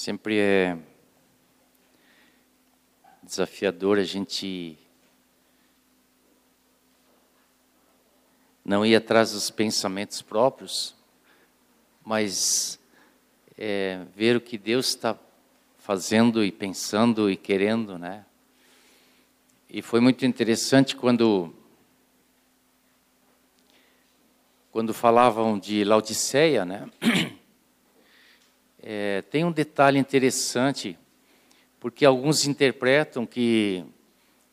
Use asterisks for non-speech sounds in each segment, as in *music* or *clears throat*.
Sempre é desafiador a gente não ir atrás dos pensamentos próprios, mas é, ver o que Deus está fazendo e pensando e querendo, né? E foi muito interessante quando quando falavam de Laodiceia, né? É, tem um detalhe interessante, porque alguns interpretam que,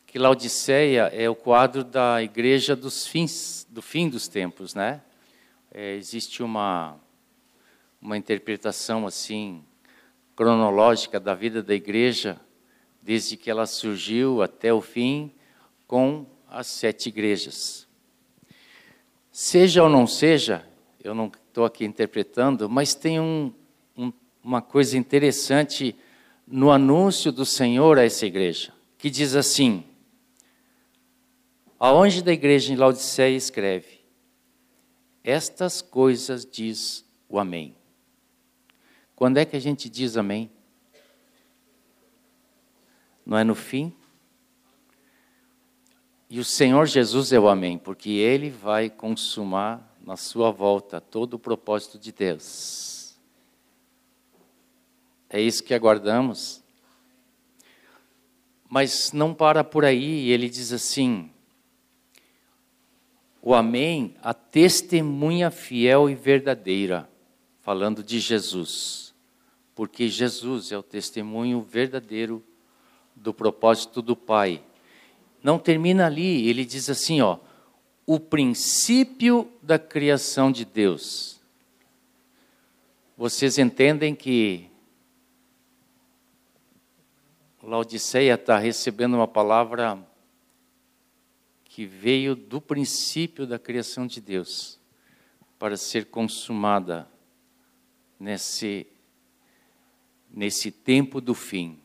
que Laodiceia é o quadro da igreja dos fins, do fim dos tempos, né? É, existe uma, uma interpretação assim cronológica da vida da igreja, desde que ela surgiu até o fim, com as sete igrejas. Seja ou não seja, eu não estou aqui interpretando, mas tem um, uma coisa interessante no anúncio do Senhor a essa igreja, que diz assim: Aonde da igreja em Laodiceia escreve: Estas coisas diz o Amém. Quando é que a gente diz Amém? Não é no fim? E o Senhor Jesus é o Amém, porque Ele vai consumar na sua volta todo o propósito de Deus. É isso que aguardamos. Mas não para por aí, ele diz assim: o Amém, a testemunha fiel e verdadeira, falando de Jesus, porque Jesus é o testemunho verdadeiro do propósito do Pai. Não termina ali, ele diz assim, ó, o princípio da criação de Deus. Vocês entendem que Laodiceia está recebendo uma palavra que veio do princípio da criação de Deus para ser consumada nesse, nesse tempo do fim,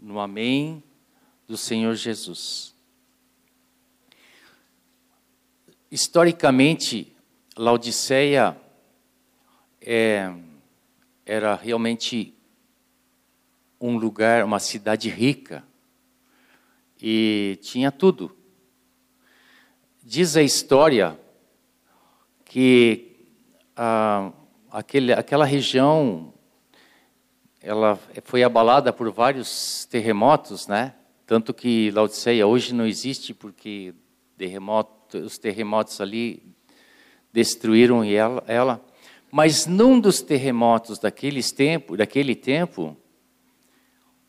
no Amém do Senhor Jesus. Historicamente, Laodiceia é, era realmente um lugar, uma cidade rica, e tinha tudo. Diz a história que ah, aquele, aquela região ela foi abalada por vários terremotos, né? Tanto que Laodiceia hoje não existe porque terremoto, os terremotos ali destruíram ela, ela. Mas num dos terremotos daqueles tempo, daquele tempo,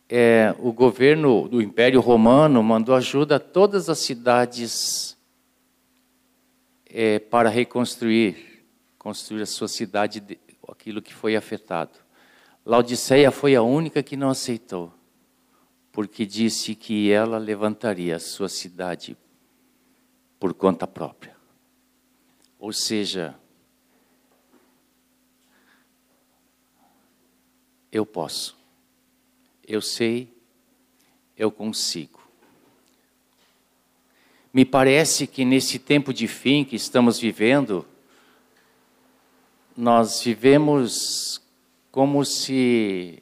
é, o governo do Império Romano mandou ajuda a todas as cidades é, para reconstruir, construir a sua cidade, aquilo que foi afetado. Laodiceia foi a única que não aceitou, porque disse que ela levantaria a sua cidade por conta própria. Ou seja, eu posso eu sei, eu consigo. Me parece que nesse tempo de fim que estamos vivendo, nós vivemos como se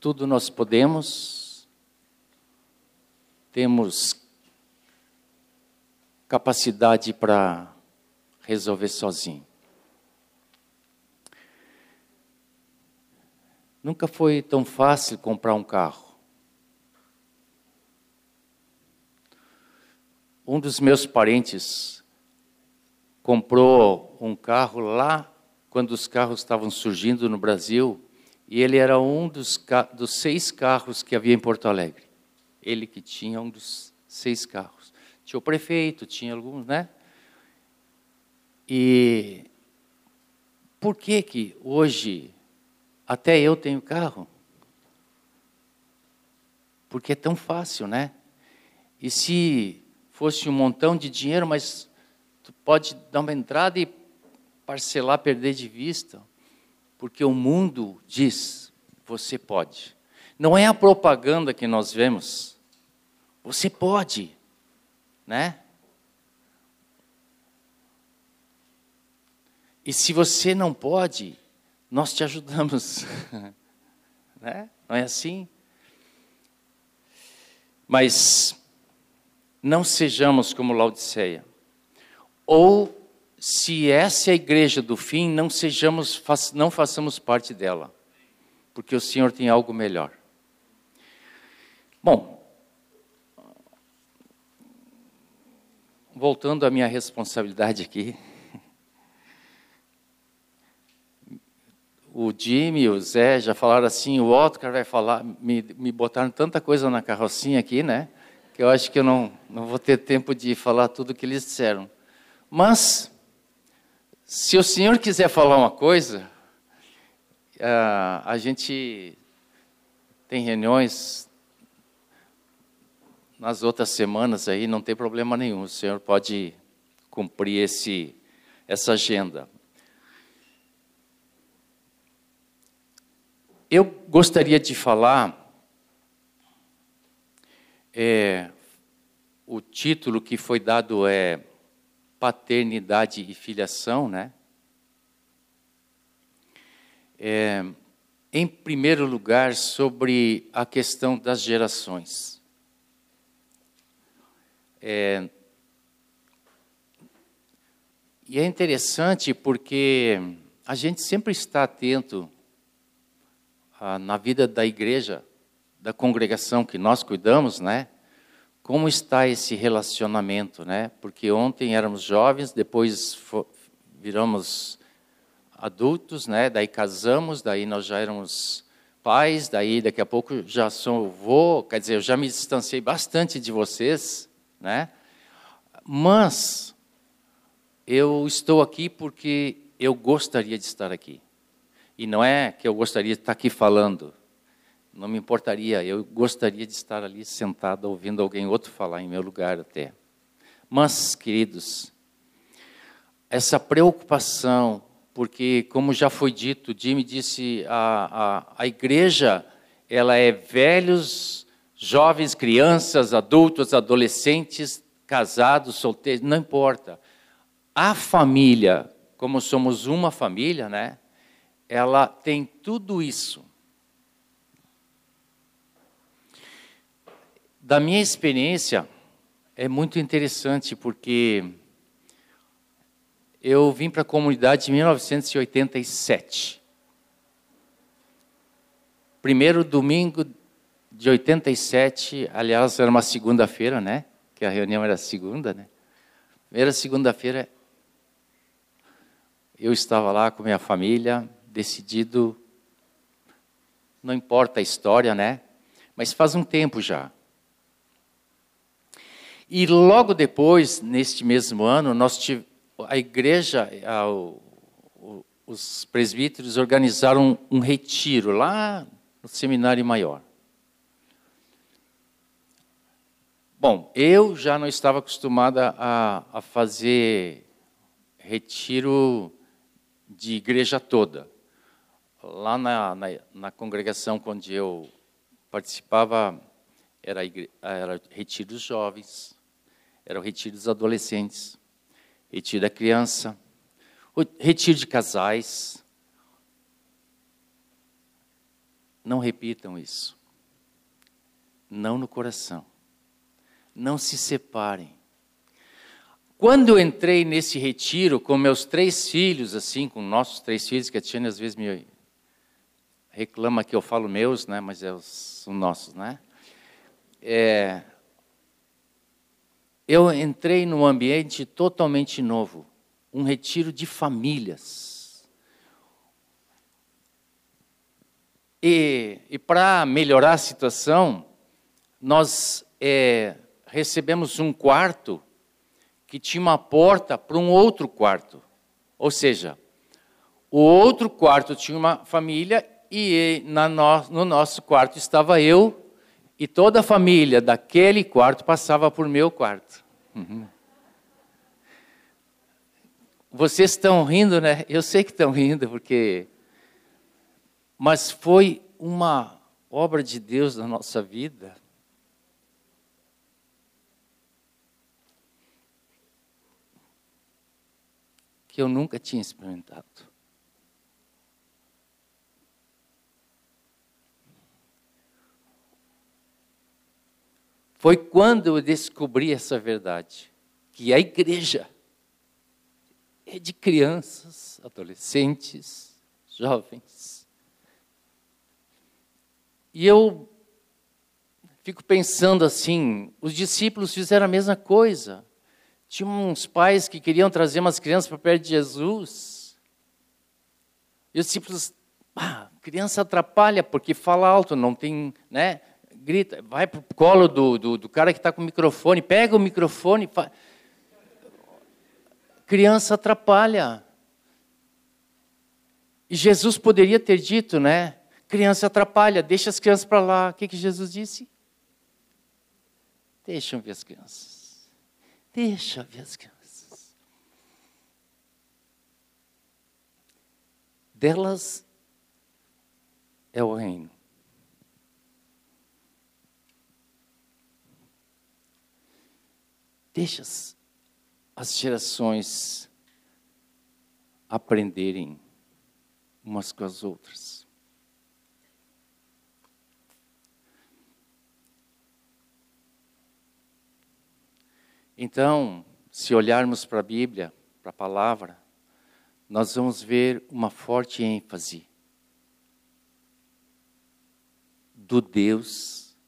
tudo nós podemos, temos capacidade para resolver sozinho. Nunca foi tão fácil comprar um carro. Um dos meus parentes comprou um carro lá quando os carros estavam surgindo no Brasil e ele era um dos, dos seis carros que havia em Porto Alegre. Ele que tinha um dos seis carros. Tinha o prefeito, tinha alguns, né? E por que que hoje até eu tenho carro. Porque é tão fácil, né? E se fosse um montão de dinheiro, mas tu pode dar uma entrada e parcelar, perder de vista, porque o mundo diz: você pode. Não é a propaganda que nós vemos. Você pode, né? E se você não pode, nós te ajudamos. *laughs* né? Não é assim? Mas não sejamos como Laodiceia. Ou se essa é a igreja do fim, não sejamos, não façamos parte dela, porque o Senhor tem algo melhor. Bom, voltando à minha responsabilidade aqui, o Jimmy, o Zé já falaram assim, o Otcar vai falar, me, me botaram tanta coisa na carrocinha aqui, né? Que eu acho que eu não, não vou ter tempo de falar tudo o que eles disseram. Mas, se o senhor quiser falar uma coisa, uh, a gente tem reuniões nas outras semanas aí, não tem problema nenhum. O senhor pode cumprir esse, essa agenda. Eu gostaria de falar é, o título que foi dado é paternidade e filiação, né? É, em primeiro lugar, sobre a questão das gerações. É, e é interessante porque a gente sempre está atento ah, na vida da igreja, da congregação que nós cuidamos, né? Como está esse relacionamento, né? Porque ontem éramos jovens, depois viramos adultos, né? Daí casamos, daí nós já éramos pais, daí daqui a pouco já sou avô, quer dizer, eu já me distanciei bastante de vocês, né? Mas eu estou aqui porque eu gostaria de estar aqui. E não é que eu gostaria de estar aqui falando. Não me importaria, eu gostaria de estar ali sentado ouvindo alguém outro falar em meu lugar até. Mas, queridos, essa preocupação, porque, como já foi dito, Jimmy disse, a, a, a igreja, ela é velhos, jovens, crianças, adultos, adolescentes, casados, solteiros, não importa. A família, como somos uma família, né? Ela tem tudo isso. Da minha experiência, é muito interessante porque eu vim para a comunidade em 1987. Primeiro domingo de 87, aliás, era uma segunda-feira, né? Que a reunião era segunda, né? Primeira segunda-feira, eu estava lá com minha família, decidido, não importa a história, né? Mas faz um tempo já. E logo depois, neste mesmo ano, nós tive, a igreja, a, o, os presbíteros organizaram um, um retiro lá no seminário maior. Bom, eu já não estava acostumada a, a fazer retiro de igreja toda lá na, na, na, congregação onde eu participava, era, era retiro dos jovens, era o retiro dos adolescentes, retiro da criança, retiro de casais. Não repitam isso. Não no coração. Não se separem. Quando eu entrei nesse retiro com meus três filhos, assim, com nossos três filhos, que a Tiane às vezes me reclama que eu falo meus, né, mas é os, os nossos, né? É, eu entrei num ambiente totalmente novo, um retiro de famílias. E, e para melhorar a situação, nós é, recebemos um quarto que tinha uma porta para um outro quarto. Ou seja, o outro quarto tinha uma família e no, no nosso quarto estava eu e toda a família daquele quarto passava por meu quarto. Uhum. Vocês estão rindo, né? Eu sei que estão rindo, porque. Mas foi uma obra de Deus na nossa vida. Que eu nunca tinha experimentado. Foi quando eu descobri essa verdade, que a igreja é de crianças, adolescentes, jovens. E eu fico pensando assim, os discípulos fizeram a mesma coisa. Tinha uns pais que queriam trazer umas crianças para perto de Jesus. E os discípulos, ah, criança atrapalha porque fala alto, não tem, né? Grita, vai para o colo do, do, do, cara que está com o microfone, pega o microfone. Fa... Criança atrapalha. E Jesus poderia ter dito, né? Criança atrapalha, deixa as crianças para lá. O que, que Jesus disse? Deixam ver as crianças. Deixa ver as crianças. Delas é o reino. Deixa as gerações aprenderem umas com as outras. Então, se olharmos para a Bíblia, para a palavra, nós vamos ver uma forte ênfase do Deus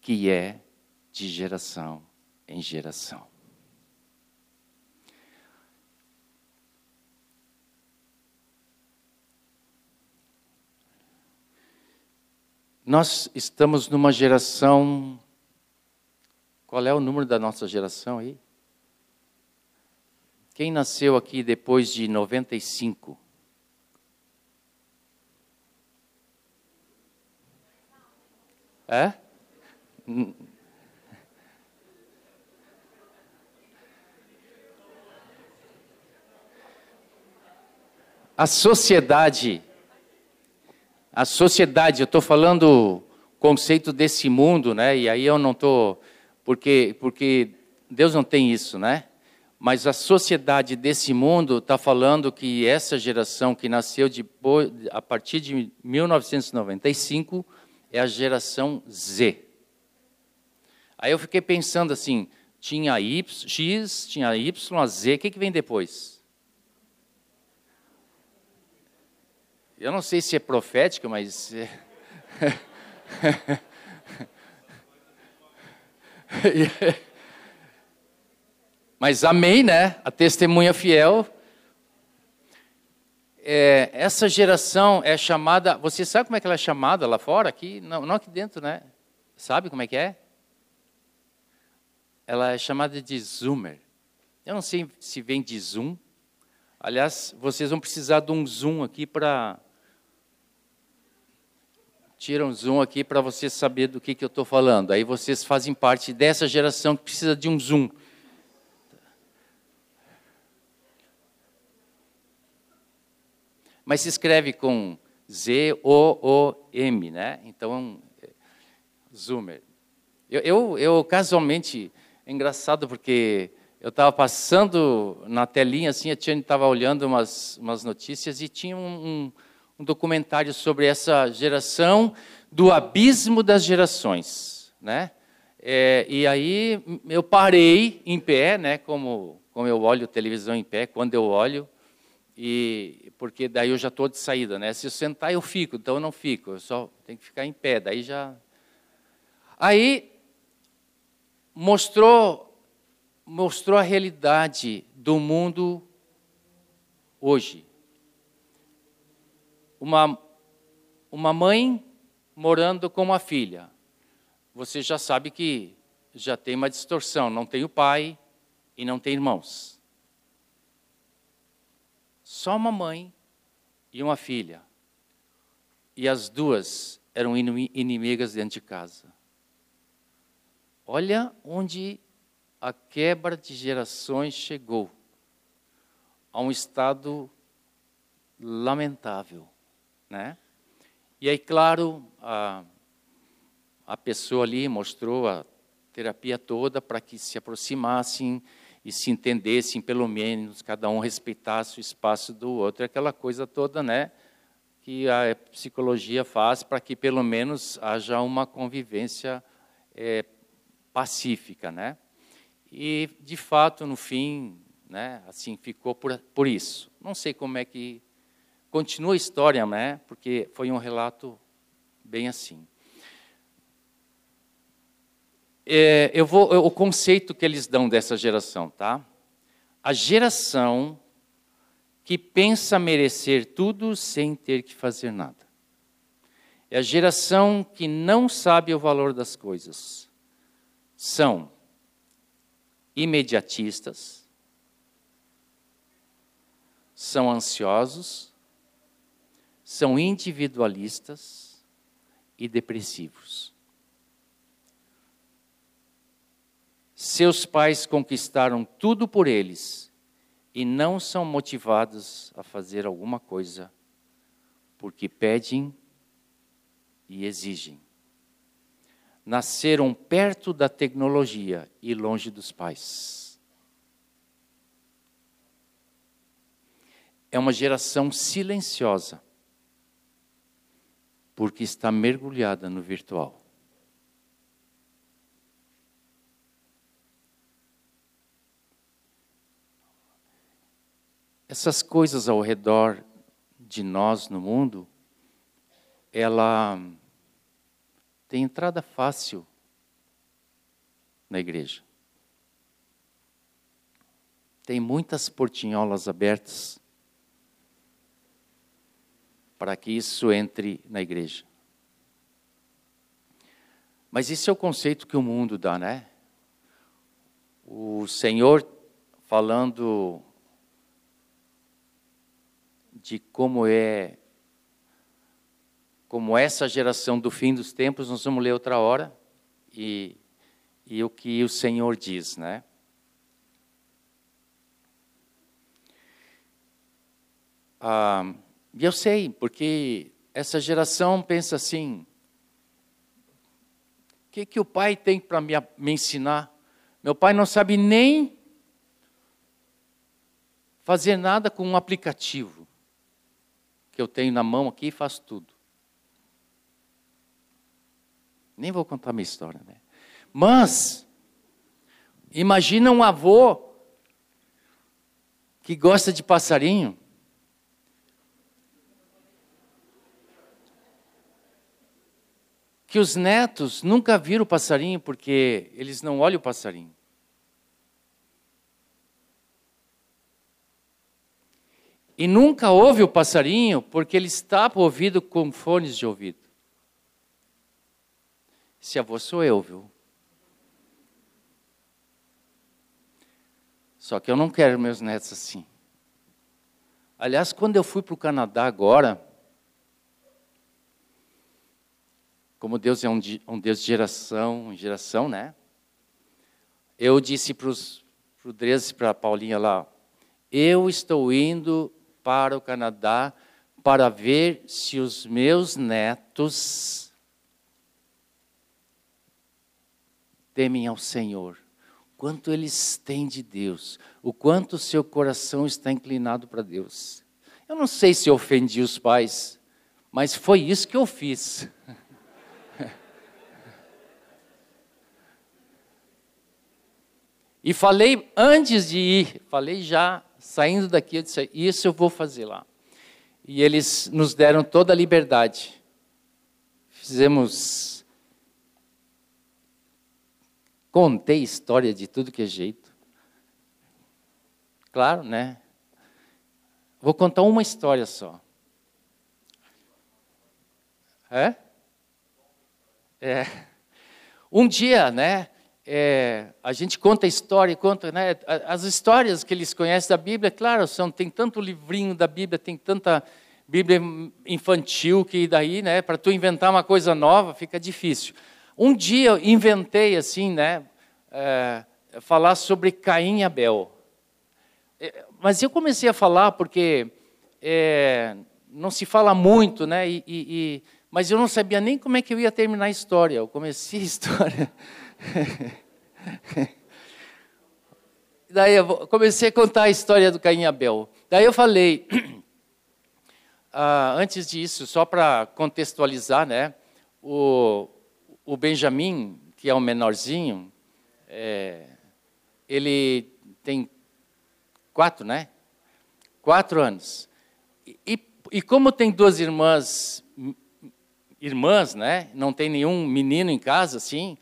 que é de geração em geração. Nós estamos numa geração. Qual é o número da nossa geração aí? Quem nasceu aqui depois de 95? É? A sociedade, a sociedade, eu estou falando conceito desse mundo, né? E aí eu não estou, porque porque Deus não tem isso, né? Mas a sociedade desse mundo está falando que essa geração que nasceu depois, a partir de 1995 é a geração Z. Aí eu fiquei pensando assim, tinha Y, X, tinha Y, a Z, o que, que vem depois? Eu não sei se é profético, mas. É. *laughs* mas amém, né? A testemunha fiel. É, essa geração é chamada. Você sabe como é que ela é chamada lá fora? Aqui, não, não aqui dentro, né? Sabe como é que é? Ela é chamada de Zoomer. Eu não sei se vem de Zoom. Aliás, vocês vão precisar de um Zoom aqui para tira um zoom aqui para você saber do que, que eu estou falando. Aí vocês fazem parte dessa geração que precisa de um zoom. Mas se escreve com Z-O-O-M, né? Então, zoomer. Eu, eu, eu casualmente, é engraçado porque eu estava passando na telinha, assim, a Tiane estava olhando umas, umas notícias e tinha um, um um documentário sobre essa geração do abismo das gerações, né? É, e aí eu parei em pé, né? Como como eu olho televisão em pé, quando eu olho e porque daí eu já estou de saída, né? Se eu sentar eu fico, então eu não fico, eu só tenho que ficar em pé. Daí já aí mostrou mostrou a realidade do mundo hoje uma, uma mãe morando com uma filha. Você já sabe que já tem uma distorção, não tem o pai e não tem irmãos. Só uma mãe e uma filha. E as duas eram inimigas dentro de casa. Olha onde a quebra de gerações chegou a um estado lamentável. Né? E aí, claro, a, a pessoa ali mostrou a terapia toda para que se aproximassem e se entendessem, pelo menos, cada um respeitasse o espaço do outro, aquela coisa toda, né? Que a psicologia faz para que, pelo menos, haja uma convivência é, pacífica, né? E de fato, no fim, né, assim ficou por, por isso. Não sei como é que continua a história, né? Porque foi um relato bem assim. É, eu vou o conceito que eles dão dessa geração, tá? A geração que pensa merecer tudo sem ter que fazer nada. É a geração que não sabe o valor das coisas. São imediatistas, são ansiosos, são individualistas e depressivos. Seus pais conquistaram tudo por eles e não são motivados a fazer alguma coisa porque pedem e exigem. Nasceram perto da tecnologia e longe dos pais. É uma geração silenciosa, porque está mergulhada no virtual. essas coisas ao redor de nós no mundo, ela tem entrada fácil na igreja. Tem muitas portinholas abertas para que isso entre na igreja. Mas esse é o conceito que o mundo dá, né? O Senhor falando de como é como essa geração do fim dos tempos, nós vamos ler outra hora e, e o que o Senhor diz, né? Ah, e eu sei, porque essa geração pensa assim: o que, que o pai tem para me, me ensinar? Meu pai não sabe nem fazer nada com um aplicativo que eu tenho na mão aqui e faço tudo. Nem vou contar minha história, né? Mas, imagina um avô que gosta de passarinho. Que os netos nunca viram o passarinho porque eles não olham o passarinho. E nunca ouve o passarinho porque ele está ouvido com fones de ouvido. Esse avô sou eu, viu? Só que eu não quero meus netos assim. Aliás, quando eu fui para o Canadá agora, como Deus é um, um Deus de geração em geração, né? Eu disse para o Dres para a Paulinha lá, eu estou indo para o Canadá para ver se os meus netos temem ao Senhor. Quanto eles têm de Deus, o quanto o seu coração está inclinado para Deus. Eu não sei se ofendi os pais, mas foi isso que eu fiz. *laughs* E falei antes de ir, falei já saindo daqui, eu disse: Isso eu vou fazer lá. E eles nos deram toda a liberdade. Fizemos. Contei história de tudo que é jeito. Claro, né? Vou contar uma história só. É? É. Um dia, né? É, a gente conta a história, conta né, as histórias que eles conhecem da Bíblia, claro, são, tem tanto livrinho da Bíblia, tem tanta Bíblia infantil que daí, né, para tu inventar uma coisa nova fica difícil. Um dia eu inventei assim, né, é, falar sobre Caim e Abel. É, mas eu comecei a falar porque é, não se fala muito, né, e, e, mas eu não sabia nem como é que eu ia terminar a história. Eu comecei a história. *laughs* Daí eu comecei a contar a história do Caim e Abel. Daí eu falei, *clears throat* ah, antes disso, só para contextualizar, né? O, o Benjamin, que é o menorzinho, é, ele tem quatro, né? Quatro anos. E, e como tem duas irmãs, irmãs, né? Não tem nenhum menino em casa, assim.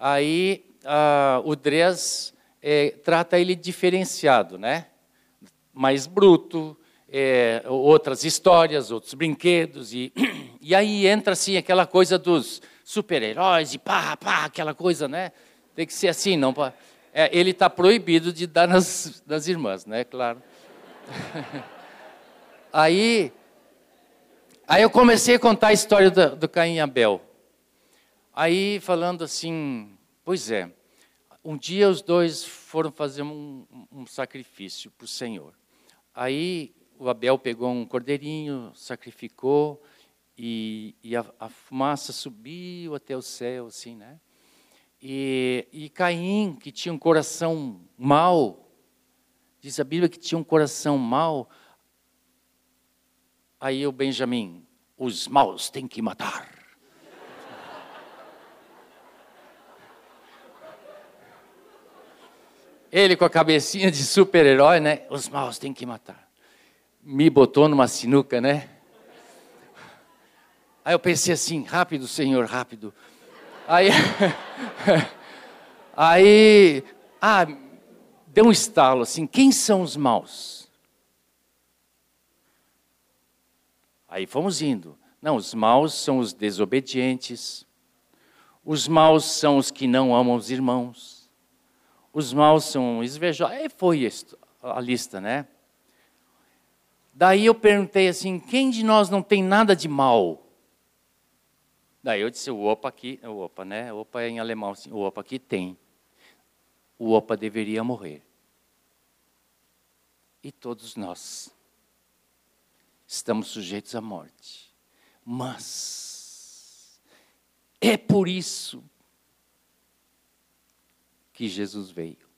Aí ah, o Dres é, trata ele diferenciado, né? Mais bruto, é, outras histórias, outros brinquedos e *clears throat* e aí entra assim aquela coisa dos super-heróis e pá, pá, aquela coisa, né? Tem que ser assim, não é, ele está proibido de dar nas, nas irmãs, né? Claro. *laughs* aí, aí eu comecei a contar a história do, do Caim e Abel. Aí falando assim, pois é, um dia os dois foram fazer um, um sacrifício para o Senhor. Aí o Abel pegou um cordeirinho, sacrificou e, e a, a, fumaça subiu até o céu, assim, né? E, e Caim, que tinha um coração mau, diz a Bíblia que tinha um coração mau. Aí o Benjamim, os maus têm que matar. Ele com a cabecinha de super-herói, né? Os maus têm que matar. Me botou numa sinuca, né? Aí eu pensei assim, rápido, Senhor, rápido. Aí, *laughs* aí, ah, deu um estalo assim, quem são os maus? Aí fomos indo. Não, os maus são os desobedientes. Os maus são os que não amam os irmãos. Os maus são invejosos. Aí foi a lista, né? Daí eu perguntei assim: quem de nós não tem nada de mal? Daí eu disse, o opa aqui, o opa, né? O opa é em alemão, assim, o opa aqui tem. O opa deveria morrer. E todos nós estamos sujeitos à morte. Mas é por isso que Jesus veio.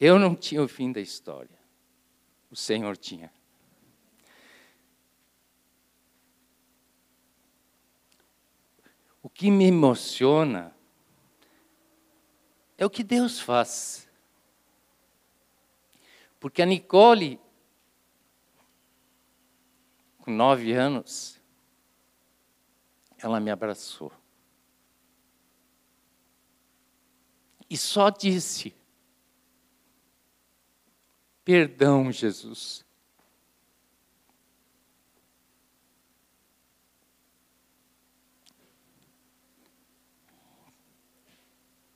Eu não tinha o fim da história. O Senhor tinha. O que me emociona é o que Deus faz. Porque a Nicole, com nove anos, ela me abraçou. E só disse: Perdão, Jesus.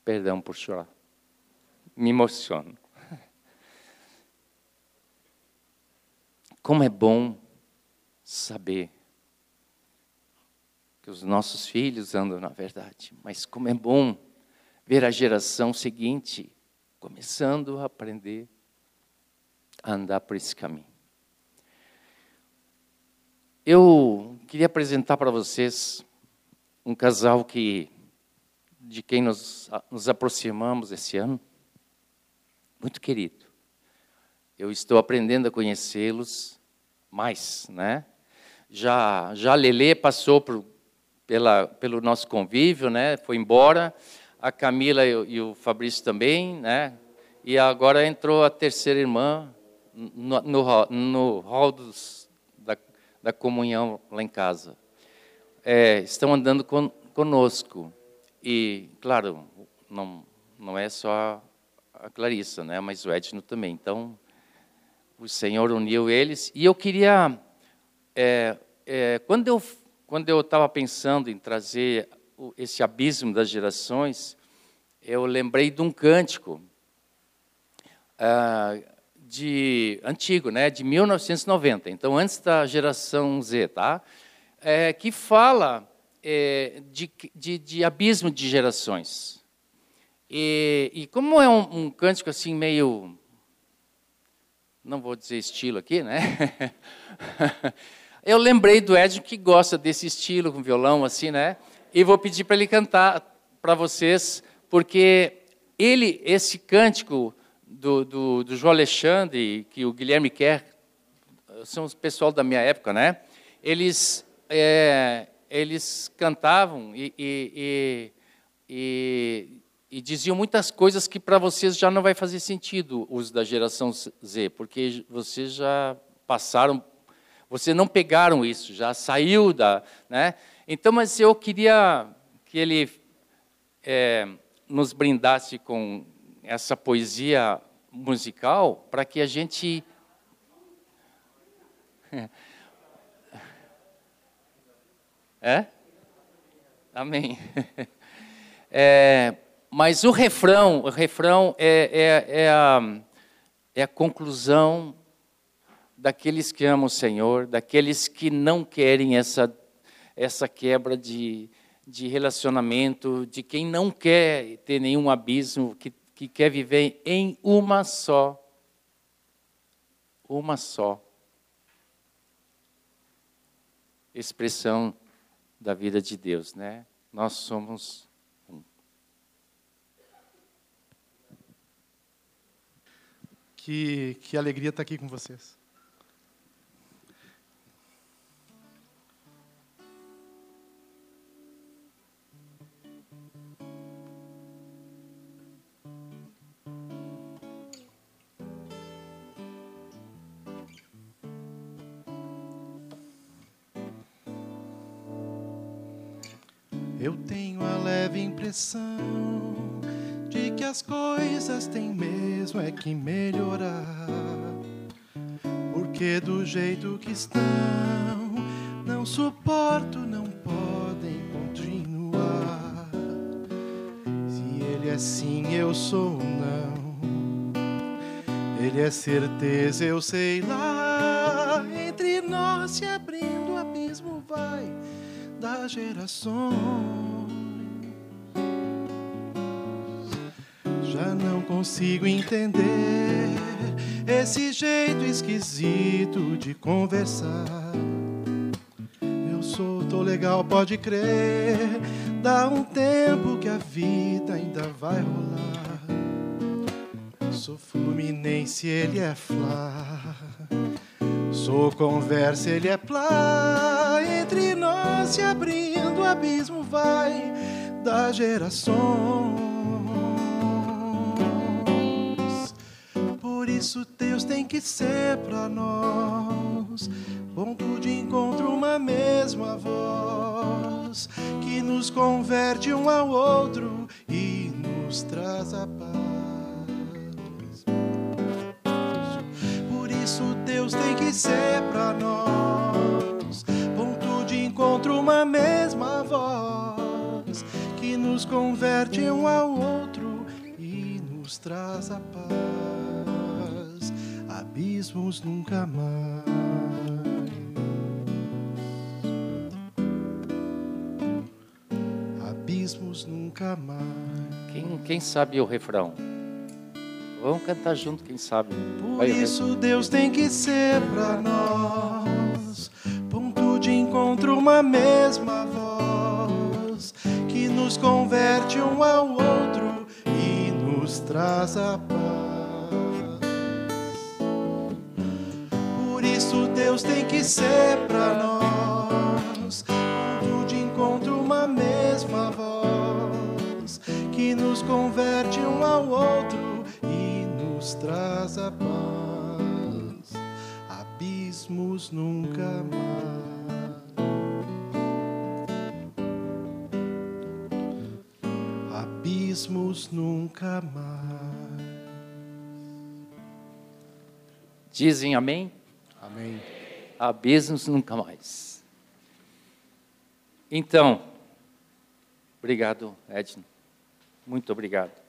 Perdão por chorar. Me emociono. Como é bom saber que os nossos filhos andam na verdade, mas como é bom ver a geração seguinte começando a aprender a andar por esse caminho. Eu queria apresentar para vocês um casal que de quem nos, nos aproximamos esse ano, muito querido. Eu estou aprendendo a conhecê-los mais, né? Já, já Lele passou por, pela, pelo nosso convívio, né? Foi embora. A Camila e, e o Fabrício também, né? E agora entrou a terceira irmã no, no, no hall dos, da, da comunhão lá em casa. É, estão andando con, conosco. E, claro, não, não é só a Clarissa, né, mas o Edno também. Então, o Senhor uniu eles. E eu queria, é, é, quando eu quando eu estava pensando em trazer esse abismo das gerações, eu lembrei de um cântico ah, de antigo, né, de 1990. Então, antes da geração Z, tá? É, que fala é, de, de, de, abismo de gerações. E, e como é um, um, cântico assim meio, não vou dizer estilo aqui, né? *laughs* Eu lembrei do Edson que gosta desse estilo com violão assim, né? E vou pedir para ele cantar para vocês, porque ele, esse cântico do, do, do João Alexandre, que o Guilherme quer, são os pessoal da minha época, né? Eles é, eles cantavam e, e, e, e, diziam muitas coisas que para vocês já não vai fazer sentido, os da geração Z, porque vocês já passaram, vocês não pegaram isso, já saiu da. Né? Então, mas eu queria que ele é, nos brindasse com essa poesia musical para que a gente. *laughs* É? Amém. *laughs* É, mas o refrão, o refrão é, é, é, a, é a conclusão daqueles que amam o Senhor, daqueles que não querem essa, essa quebra de, de relacionamento, de quem não quer ter nenhum abismo, que, que quer viver em uma só. Uma só expressão da vida de Deus, né? Nós somos um. Que, que alegria estar aqui com vocês. Eu tenho a leve impressão de que as coisas têm mesmo é que melhorar. Porque do jeito que estão, não suporto, não podem continuar. Se ele é sim, eu sou não. Ele é certeza, eu sei lá. Das gerações. Já não consigo entender esse jeito esquisito de conversar. Eu sou, tô legal, pode crer. Dá um tempo que a vida ainda vai rolar. Sou Fluminense, ele é Flá. Sou conversa, ele é plá. Entre nós se abrindo, o abismo vai das gerações. Por isso Deus tem que ser para nós ponto de encontro, uma mesma voz que nos converte um ao outro e nos traz a paz. Deus tem que ser para nós ponto de encontro, uma mesma voz que nos converte um ao outro e nos traz a paz. Abismos nunca mais. Abismos nunca mais. Quem, quem sabe o refrão? Vamos cantar junto, quem sabe. Por Vai, isso Deus tem que ser para nós ponto de encontro, uma mesma voz que nos converte um ao outro e nos traz a paz. Por isso Deus tem que ser para nós ponto de encontro, uma mesma voz que nos converte um ao outro nos traz a paz, abismos nunca mais. Abismos nunca mais. Dizem amém? Amém. Abismos nunca mais. Então, obrigado, Edno. Muito obrigado.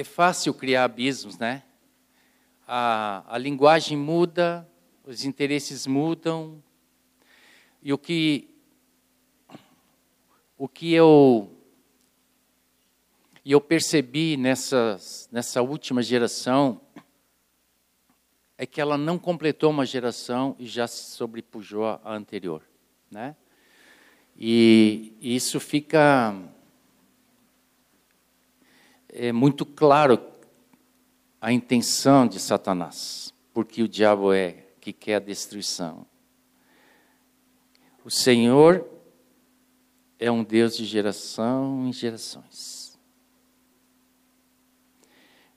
É fácil criar abismos, né? A, a linguagem muda, os interesses mudam, e o que o que eu eu percebi nessa nessa última geração é que ela não completou uma geração e já se sobrepujou à anterior, né? E isso fica é muito claro a intenção de Satanás. porque o diabo é que quer a destruição. O Senhor é um Deus de geração em gerações.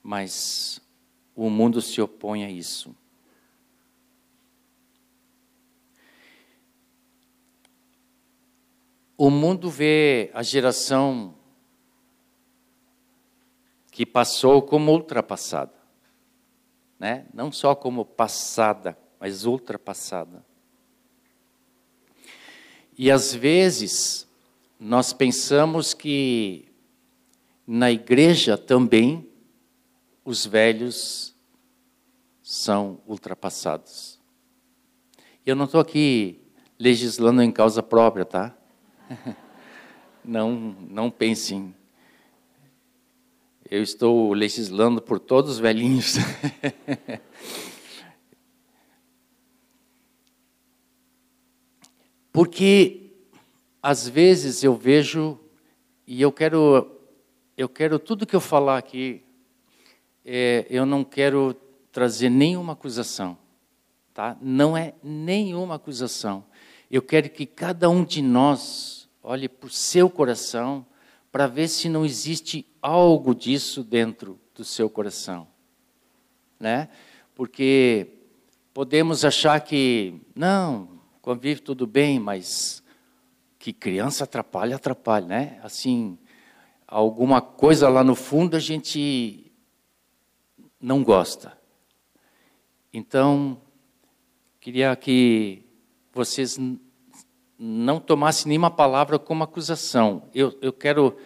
Mas o mundo se opõe a isso. O mundo vê a geração que passou como ultrapassada. Né? Não só como passada, mas ultrapassada. E às vezes nós pensamos que na igreja também os velhos são ultrapassados. Eu não estou aqui legislando em causa própria, tá? *laughs* Não, não pensem. Eu estou legislando por todos os velhinhos. *laughs* Porque às vezes eu vejo e eu quero eu quero tudo que eu falar aqui é, eu não quero trazer nenhuma acusação, tá? Não é nenhuma acusação. Eu quero que cada um de nós olhe para o seu coração para ver se não existe algo disso dentro do seu coração, né? Porque podemos achar que não, convive tudo bem, mas que criança atrapalha, atrapalha, né? Assim, alguma coisa lá no fundo a gente não gosta. Então, queria que vocês não tomassem nenhuma palavra como acusação. Eu, eu quero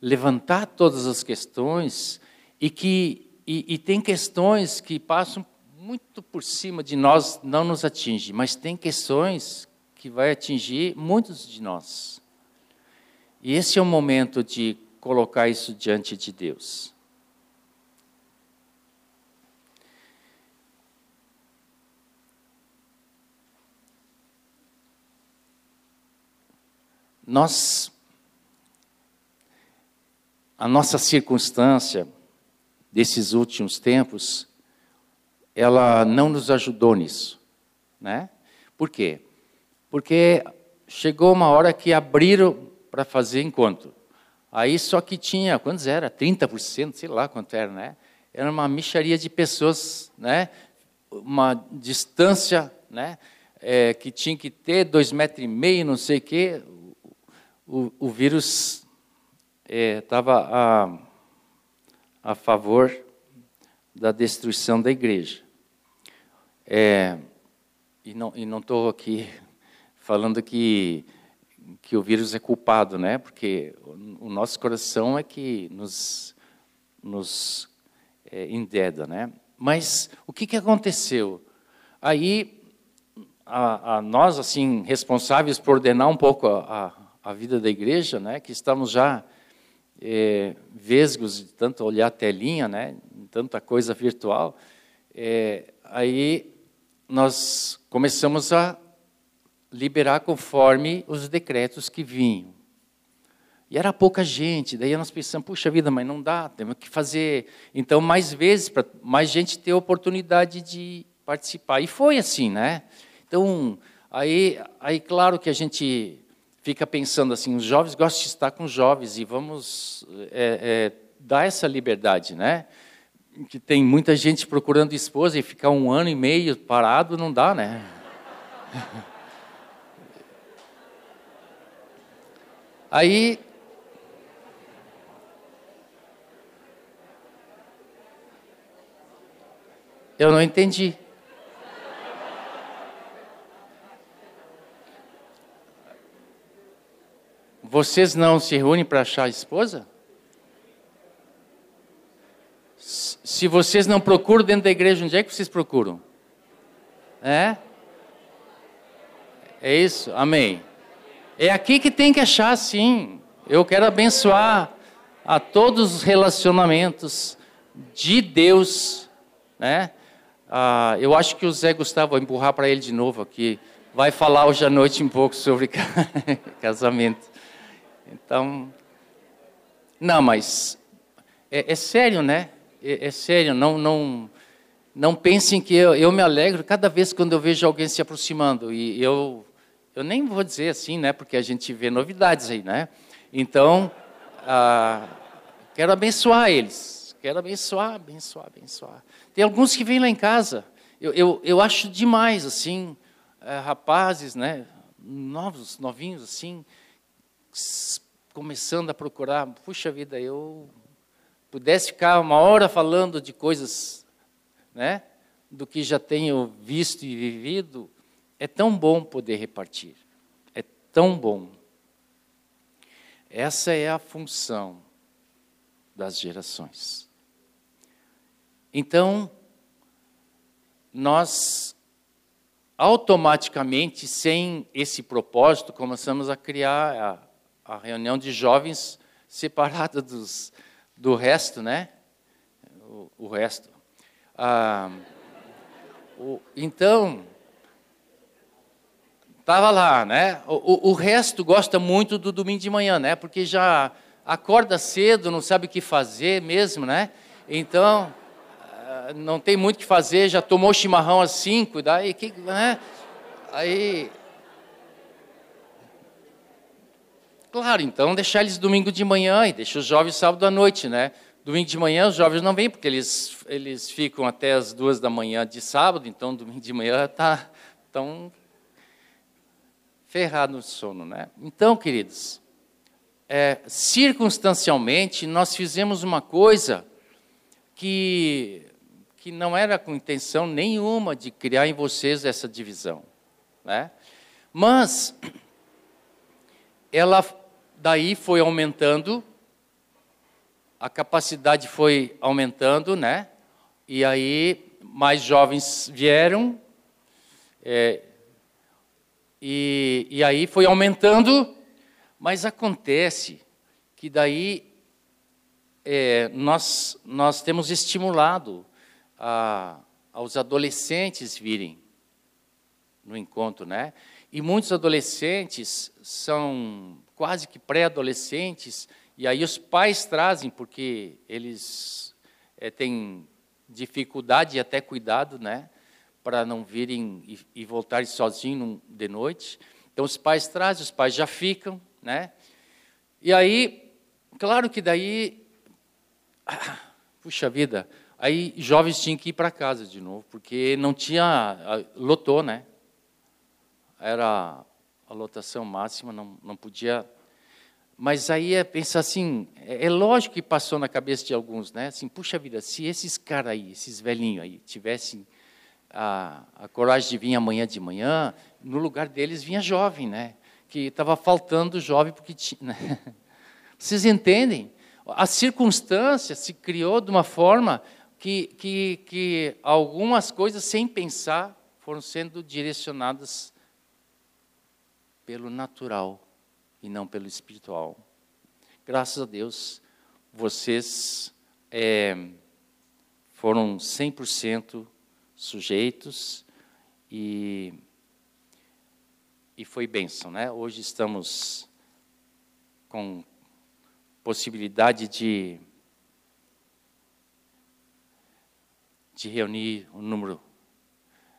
levantar todas as questões e que e, e, tem questões que passam muito por cima de nós, não nos atinge, mas tem questões que vai atingir muitos de nós. E esse é o momento de colocar isso diante de Deus. Nós, a nossa circunstância desses últimos tempos, ela não nos ajudou nisso, né? Por quê? Porque chegou uma hora que abriram para fazer encontro. Aí só que tinha, quantos era? 30%, sei lá quanto era, né? Era uma micharia de pessoas, né? Uma distância, né? É, que tinha que ter dois metros e meio, não sei o quê o, o vírus estava é, a, a favor da destruição da igreja. É, e não estou aqui *laughs* falando que que o vírus é culpado, né? Porque o, o nosso coração é que nos nos é, endeda, né? Mas o que que aconteceu? Aí a, a nós assim responsáveis por ordenar um pouco a a vida da igreja, né, que estamos já é, vesgos de tanto olhar a telinha, né, tanta coisa virtual, é, aí nós começamos a liberar conforme os decretos que vinham. E era pouca gente, daí nós pensamos, puxa vida, mas não dá, temos que fazer, então, mais vezes, para mais gente ter a oportunidade de participar. E foi assim, né? Então, aí, aí claro que a gente fica pensando assim, os jovens gostam de estar com os jovens e vamos é, é, dar essa liberdade, né? Que tem muita gente procurando esposa e ficar um ano e meio parado não dá, né? *laughs* Aí eu não entendi. Vocês não se reúnem para achar esposa? Se vocês não procuram dentro da igreja, onde é que vocês procuram? É? É isso? Amém. É aqui que tem que achar, sim. Eu quero abençoar a todos os relacionamentos de Deus, né? Ah, eu acho que o Zé Gustavo, vou empurrar para ele de novo aqui, vai falar hoje à noite um pouco sobre *laughs* casamento. Então, não, mas é, é sério, né? É, é, sério, não, não. não pensem que eu, eu me alegro cada vez quando eu vejo alguém se aproximando. E eu, eu nem vou dizer assim, né? Porque a gente vê novidades aí, né? Então, ah, quero abençoar eles. Quero abençoar, abençoar, abençoar. Tem alguns que vêm lá em casa. Eu, eu, eu acho demais, assim, é, rapazes, né? Novos, novinhos, assim, começando a procurar. Puxa vida, eu pudesse ficar uma hora falando de coisas né, do que já tenho visto e vivido, é tão bom poder repartir. É tão bom. Essa é a função das gerações. Então, nós automaticamente, sem esse propósito, começamos a criar a, reunião de jovens separada dos, do resto, né? O, o resto. Ah, o, então, estava lá, né? O, o, resto gosta muito do domingo de manhã, né? Porque já acorda cedo, não sabe o que fazer mesmo, né? Então, ah, não tem muito o que fazer, já tomou chimarrão às cinco, daí, que, né? Aí... Claro, então deixar eles domingo de manhã e deixa os jovens sábado à noite, né? Domingo de manhã os jovens não vêm, porque eles, eles ficam até as duas da manhã de sábado, então domingo de manhã tá tão ferrado no sono, né? Então, queridos, é, circunstancialmente nós fizemos uma coisa que que não era com intenção nenhuma de criar em vocês essa divisão, né? Mas ela daí foi aumentando a capacidade foi aumentando, né? E aí mais jovens vieram, é, e, e aí foi aumentando, mas acontece que daí é, nós, nós temos estimulado a, aos adolescentes virem no encontro, né? E muitos adolescentes são quase que pré-adolescentes, e aí os pais trazem, porque eles é, têm dificuldade e até cuidado, né? Para não virem e, e voltarem sozinhos de noite. Então os pais trazem, os pais já ficam, né? E aí, claro que daí, *coughs* puxa vida, aí jovens tinham que ir para casa de novo, porque não tinha, lotou, né? Era a lotação máxima, não, não podia mas aí é pensar assim, é, é lógico que passou na cabeça de alguns, né? Assim, puxa vida, se esses caras aí, esses velhinhos aí, tivessem a, a coragem de vir amanhã de manhã, no lugar deles vinha jovem, né? Que estava faltando jovem porque tinha. *laughs* Né? Vocês entendem? A circunstância se criou de uma forma que, que, que algumas coisas, sem pensar, foram sendo direcionadas pelo natural e não pelo espiritual. Graças a Deus, vocês é, foram 100% sujeitos e, e foi bênção. Né? Hoje estamos com possibilidade de, de reunir um número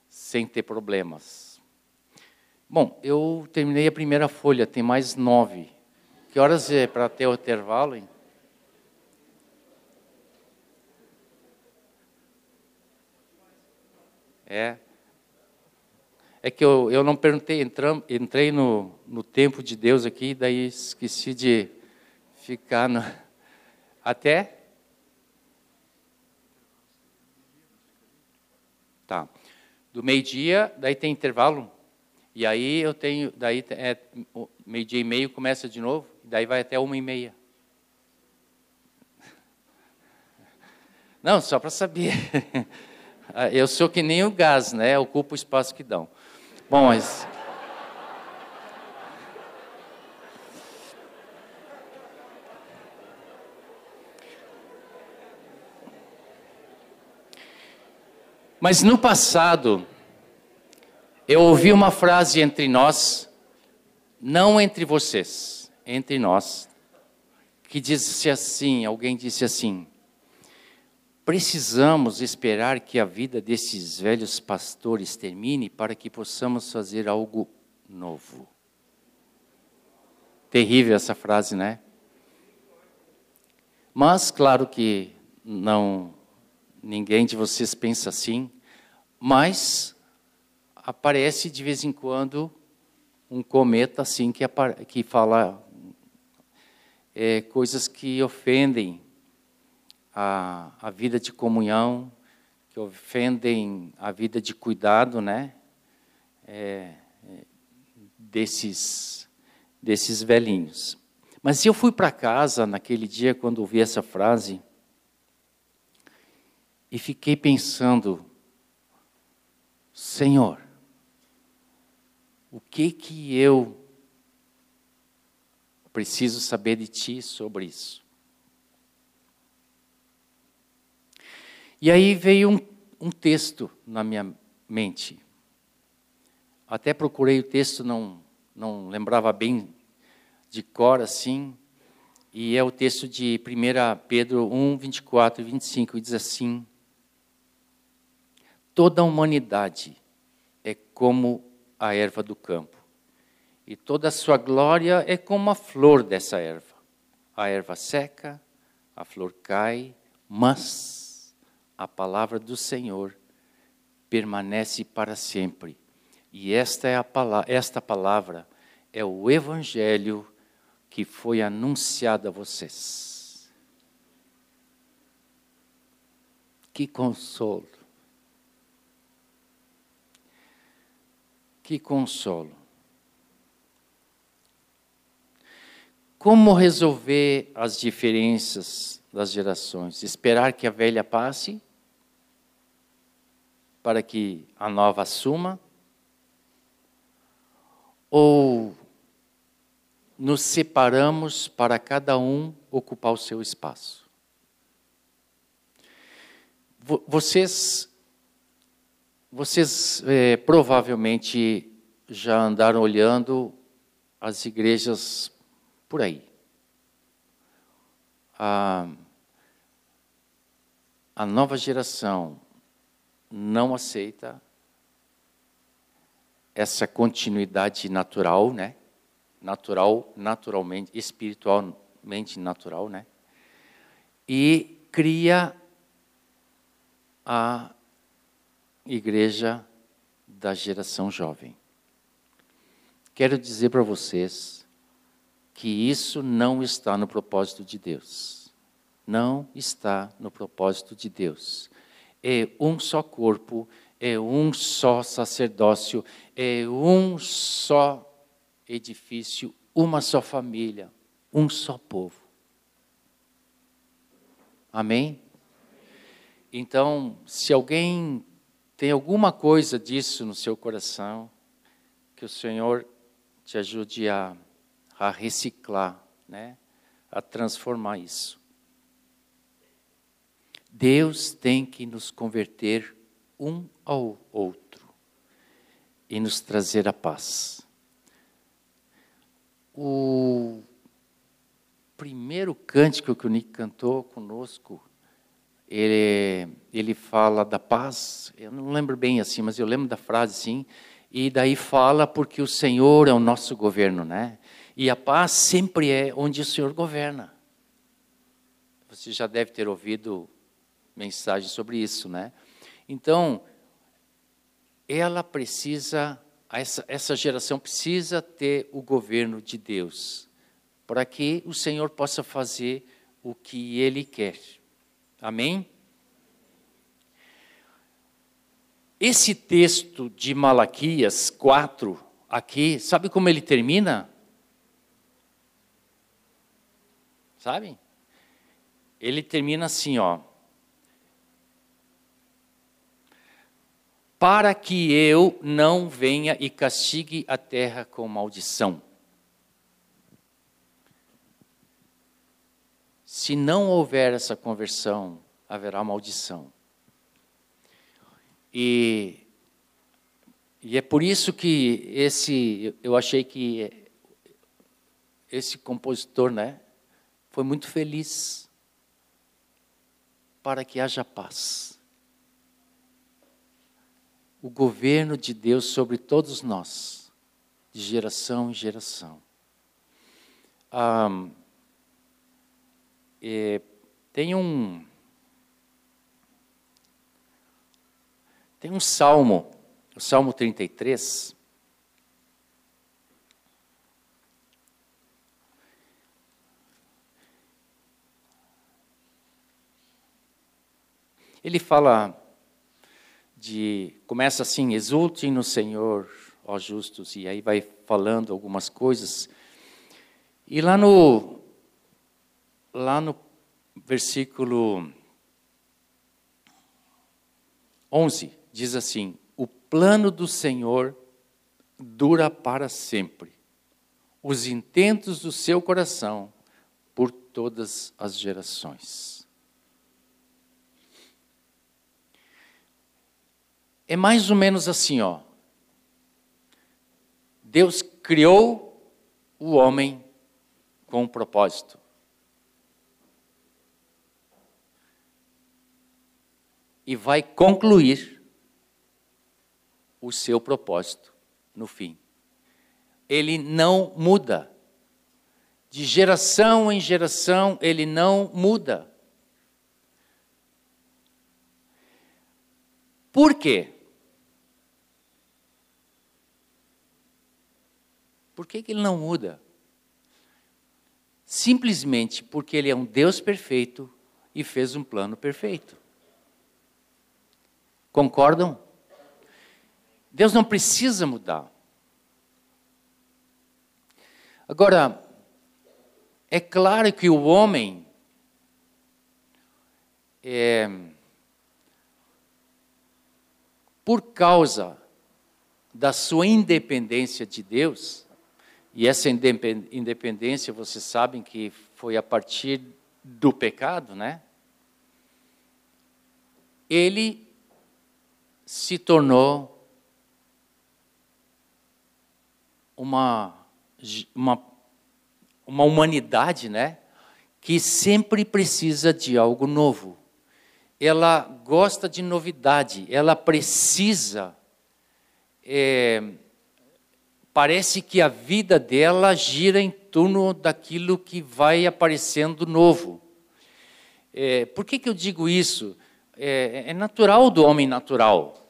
sem ter problemas. Bom, eu terminei a primeira folha, tem mais nove. Que horas é para ter o intervalo? Hein? É. É que eu, eu não perguntei, entram, entrei no, no tempo de Deus aqui, daí esqueci de ficar no, até. Tá. Do meio-dia, daí tem intervalo? E aí eu tenho, daí é meio-dia e meio começa de novo, daí vai até uma e meia. Não, só para saber. *laughs* Eu sou que nem o gás, né? Ocupa o espaço que dão. Bom, mas. Mas no passado, eu ouvi uma frase entre nós, não entre vocês, entre nós, que disse assim: alguém disse assim, precisamos esperar que a vida desses velhos pastores termine para que possamos fazer algo novo. Terrível essa frase, né? Mas claro que não ninguém de vocês pensa assim, mas aparece de vez em quando um cometa assim que, que fala é, coisas que ofendem a, a vida de comunhão, que ofendem a vida de cuidado, né? É, é desses, desses velhinhos. Mas eu fui para casa naquele dia quando ouvi essa frase e fiquei pensando, Senhor, o que que eu preciso saber de ti sobre isso? E aí veio um, um texto na minha mente. Até procurei o texto, não, não lembrava bem de cor assim. E é o texto de 1 Pedro 1, 24 e 25, e diz assim: Toda a humanidade é como a erva do campo, e toda a sua glória é como a flor dessa erva. A erva seca, a flor cai, mas a palavra do Senhor permanece para sempre. E esta é a palavra, esta palavra é o evangelho que foi anunciado a vocês. Que consolo. Que consolo. Como resolver as diferenças das gerações? Esperar que a velha passe para que a nova assuma? Ou nos separamos para cada um ocupar o seu espaço? Vocês vocês é, provavelmente já andaram olhando as igrejas por aí. A, a nova geração não aceita essa continuidade natural, né? Natural, naturalmente, espiritualmente natural, né? E cria a igreja da geração jovem. Quero dizer para vocês que isso não está no propósito de Deus. Não está no propósito de Deus. É um só corpo, é um só sacerdócio, é um só edifício, uma só família, um só povo. Amém? Então, se alguém tem alguma coisa disso no seu coração, que o Senhor te ajude a, a reciclar, né? a transformar isso. Deus tem que nos converter um ao outro e nos trazer a paz. O primeiro cântico que o Nick cantou conosco ele, ele fala da paz, eu não lembro bem assim, mas eu lembro da frase sim, e daí fala porque o Senhor é o nosso governo, né? E a paz sempre é onde o Senhor governa. Você já deve ter ouvido mensagem sobre isso, né? Então, ela precisa, essa, essa geração precisa ter o governo de Deus, para que o Senhor possa fazer o que Ele quer. Amém? Esse texto de Malaquias 4, aqui, sabe como ele termina? Sabe? Ele termina assim, ó. Para que eu não venha e castigue a terra com maldição. Se não houver essa conversão, haverá maldição. E, e é por isso que esse, eu achei que esse compositor, né, foi muito feliz. para que haja paz. O governo de Deus sobre todos nós, de geração em geração. É, tem um tem um salmo, o Salmo 33, Ele fala de começa assim, exultem no Senhor, ó justos, e aí vai falando algumas coisas. E lá no lá no versículo 11 diz assim: O plano do Senhor dura para sempre. Os intentos do seu coração por todas as gerações. É mais ou menos assim, ó. Deus criou o homem com um propósito. E vai concluir o seu propósito no fim. Ele não muda. De geração em geração, ele não muda. Por quê? Por que, que ele não muda? Simplesmente porque ele é um Deus perfeito e fez um plano perfeito. Concordam? Deus não precisa mudar. Agora, é claro que o homem é, por causa da sua independência de Deus, e essa independência, vocês sabem que foi a partir do pecado, né? Ele se tornou uma, uma, uma humanidade, né? Que sempre precisa de algo novo. Ela gosta de novidade, ela precisa. É, parece que a vida dela gira em torno daquilo que vai aparecendo novo. É, por que, que eu digo isso? É, é natural do homem natural.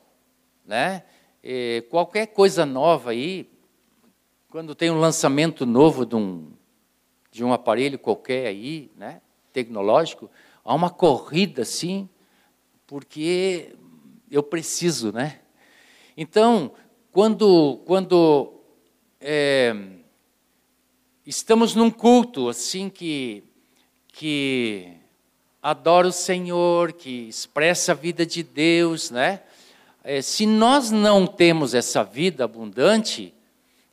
Né? É, qualquer coisa nova aí, quando tem um lançamento novo de um, de um aparelho qualquer aí, né, tecnológico, há uma corrida assim, porque eu preciso, né? Então, quando, quando é, estamos num culto assim que, que adora o Senhor, que expressa a vida de Deus, né? É, se nós não temos essa vida abundante,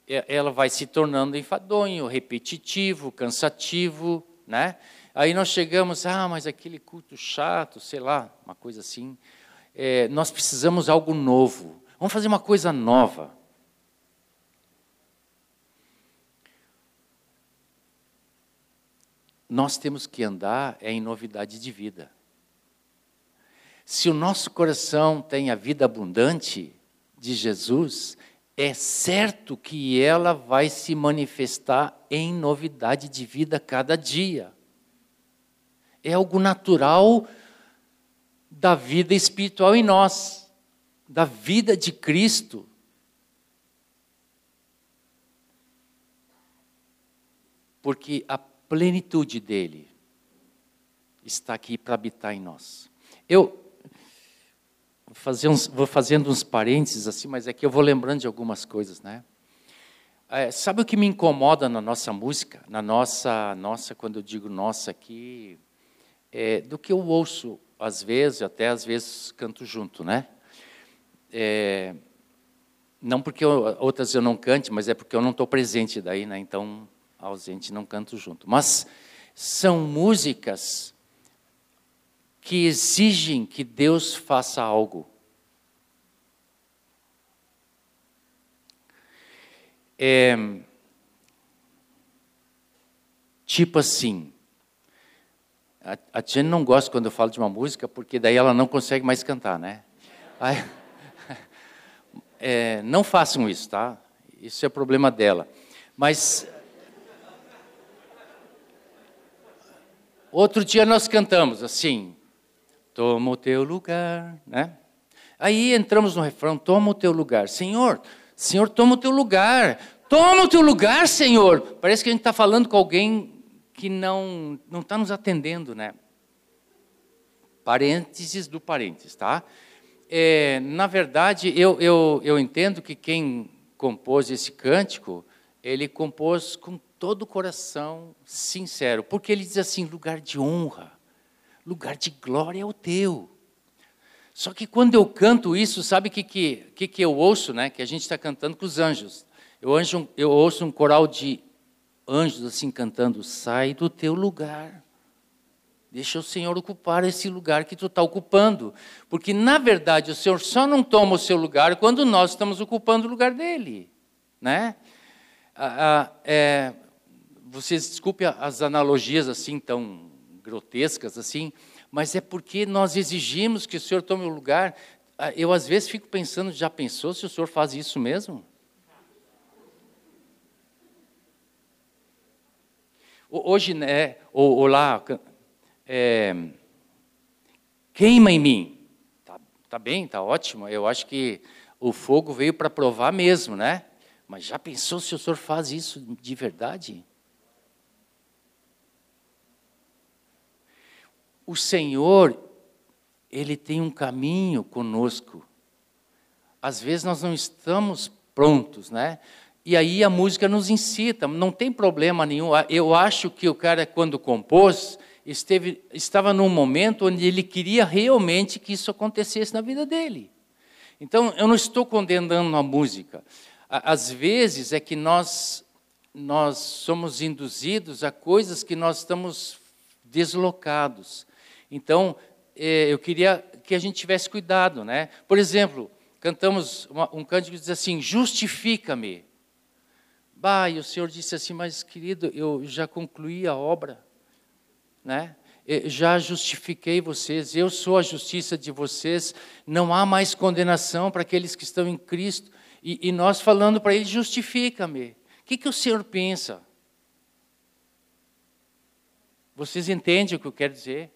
é, ela vai se tornando enfadonho, repetitivo, cansativo, né? Aí nós chegamos, ah, mas aquele culto chato, sei lá, uma coisa assim. É, nós precisamos algo novo. Vamos fazer uma coisa nova. Nós temos que andar é em novidade de vida. Se o nosso coração tem a vida abundante de Jesus, é certo que ela vai se manifestar em novidade de vida cada dia. É algo natural da vida espiritual em nós, da vida de Cristo. Porque a plenitude dele está aqui para habitar em nós. Eu uns, vou fazendo uns parênteses assim, mas é que eu vou lembrando de algumas coisas, né? É, sabe o que me incomoda na nossa música, na nossa, nossa, quando eu digo nossa aqui, é, do que eu ouço às vezes, até às vezes canto junto, né? É, não porque eu, outras eu não cante, mas é porque eu não estou presente daí, né? Então ausente, não canto junto. Mas são músicas que exigem que Deus faça algo. É, tipo assim, A, Jane não gosta quando eu falo de uma música, porque daí ela não consegue mais cantar, né? Aí, *laughs* é, não façam isso, tá? Isso é problema dela. Mas outro dia nós cantamos assim: Toma o teu lugar, né? Aí entramos no refrão: Toma o teu lugar, Senhor. Senhor, toma o teu lugar. Toma o teu lugar, Senhor. Parece que a gente está falando com alguém que não não está nos atendendo, né? Parênteses do parênteses, tá? É, na verdade, eu, eu, eu entendo que quem compôs esse cântico, ele compôs com todo o coração sincero, porque ele diz assim: lugar de honra, lugar de glória é o teu. Só que quando eu canto isso, sabe o que, que, que, eu ouço, né? Que a gente está cantando com os anjos. Eu, anjo, eu ouço um coral de anjos assim cantando: sai do teu lugar. Deixa o Senhor ocupar esse lugar que tu está ocupando. Porque, na verdade, o Senhor só não toma o seu lugar quando nós estamos ocupando o lugar dele. Né? Ah, ah, é, vocês desculpem as analogias assim tão grotescas assim, mas é porque nós exigimos que o Senhor tome o lugar. Ah, eu, às vezes, fico pensando, já pensou se o Senhor faz isso mesmo? Hoje, né, ou, ou lá, é, queima em mim. Tá, tá bem, tá ótimo. Eu acho que o fogo veio para provar mesmo, né? Mas já pensou se o senhor faz isso de verdade? O Senhor, Ele tem um caminho conosco. Às vezes nós não estamos prontos, né? E aí a música nos incita, não tem problema nenhum. Eu acho que o cara, quando compôs, esteve, estava num momento onde ele queria realmente que isso acontecesse na vida dele. Então, eu não estou condenando a música. Às vezes é que nós, nós somos induzidos a coisas que nós estamos deslocados. Então, é, eu queria que a gente tivesse cuidado. Né? Por exemplo, cantamos um cântico que diz assim: Justifica-me. Bah, e o Senhor disse assim, mas querido, eu já concluí a obra né? Já justifiquei vocês, eu sou a justiça de vocês, não há mais condenação para aqueles que estão em Cristo. E, e nós falando para ele, justifica-me. O que, que o Senhor pensa? Vocês entendem o que eu quero dizer?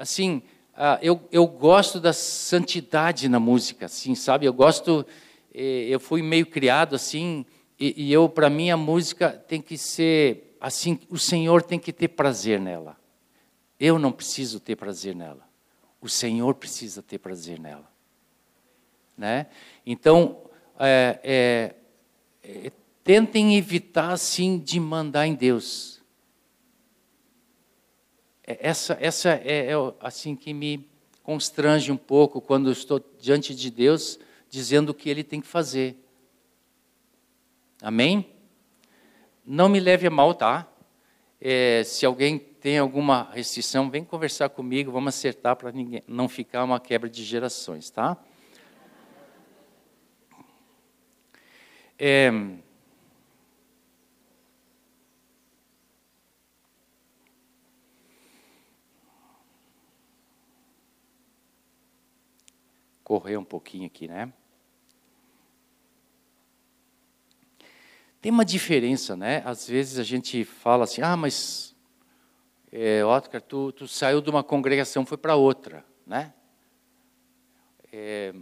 Assim, ah, eu, eu gosto da santidade na música, assim, sabe? Eu gosto, eh, eu fui meio criado assim, e, e eu, para mim, a música tem que ser assim, o Senhor tem que ter prazer nela. Eu não preciso ter prazer nela. O Senhor precisa ter prazer nela. Né? Então, é, é, é, tentem evitar, assim, de mandar em Deus. É, essa, essa é, é, assim que me constrange um pouco quando estou diante de Deus dizendo o que Ele tem que fazer. Amém? Não me leve a mal, tá? É, se alguém tem alguma restrição, vem conversar comigo, vamos acertar para não ficar uma quebra de gerações, tá? É, correr um pouquinho aqui, né? Tem uma diferença, né? Às vezes a gente fala assim, ah, mas é, Oscar, tu, tu saiu de uma congregação, foi para outra, né? É,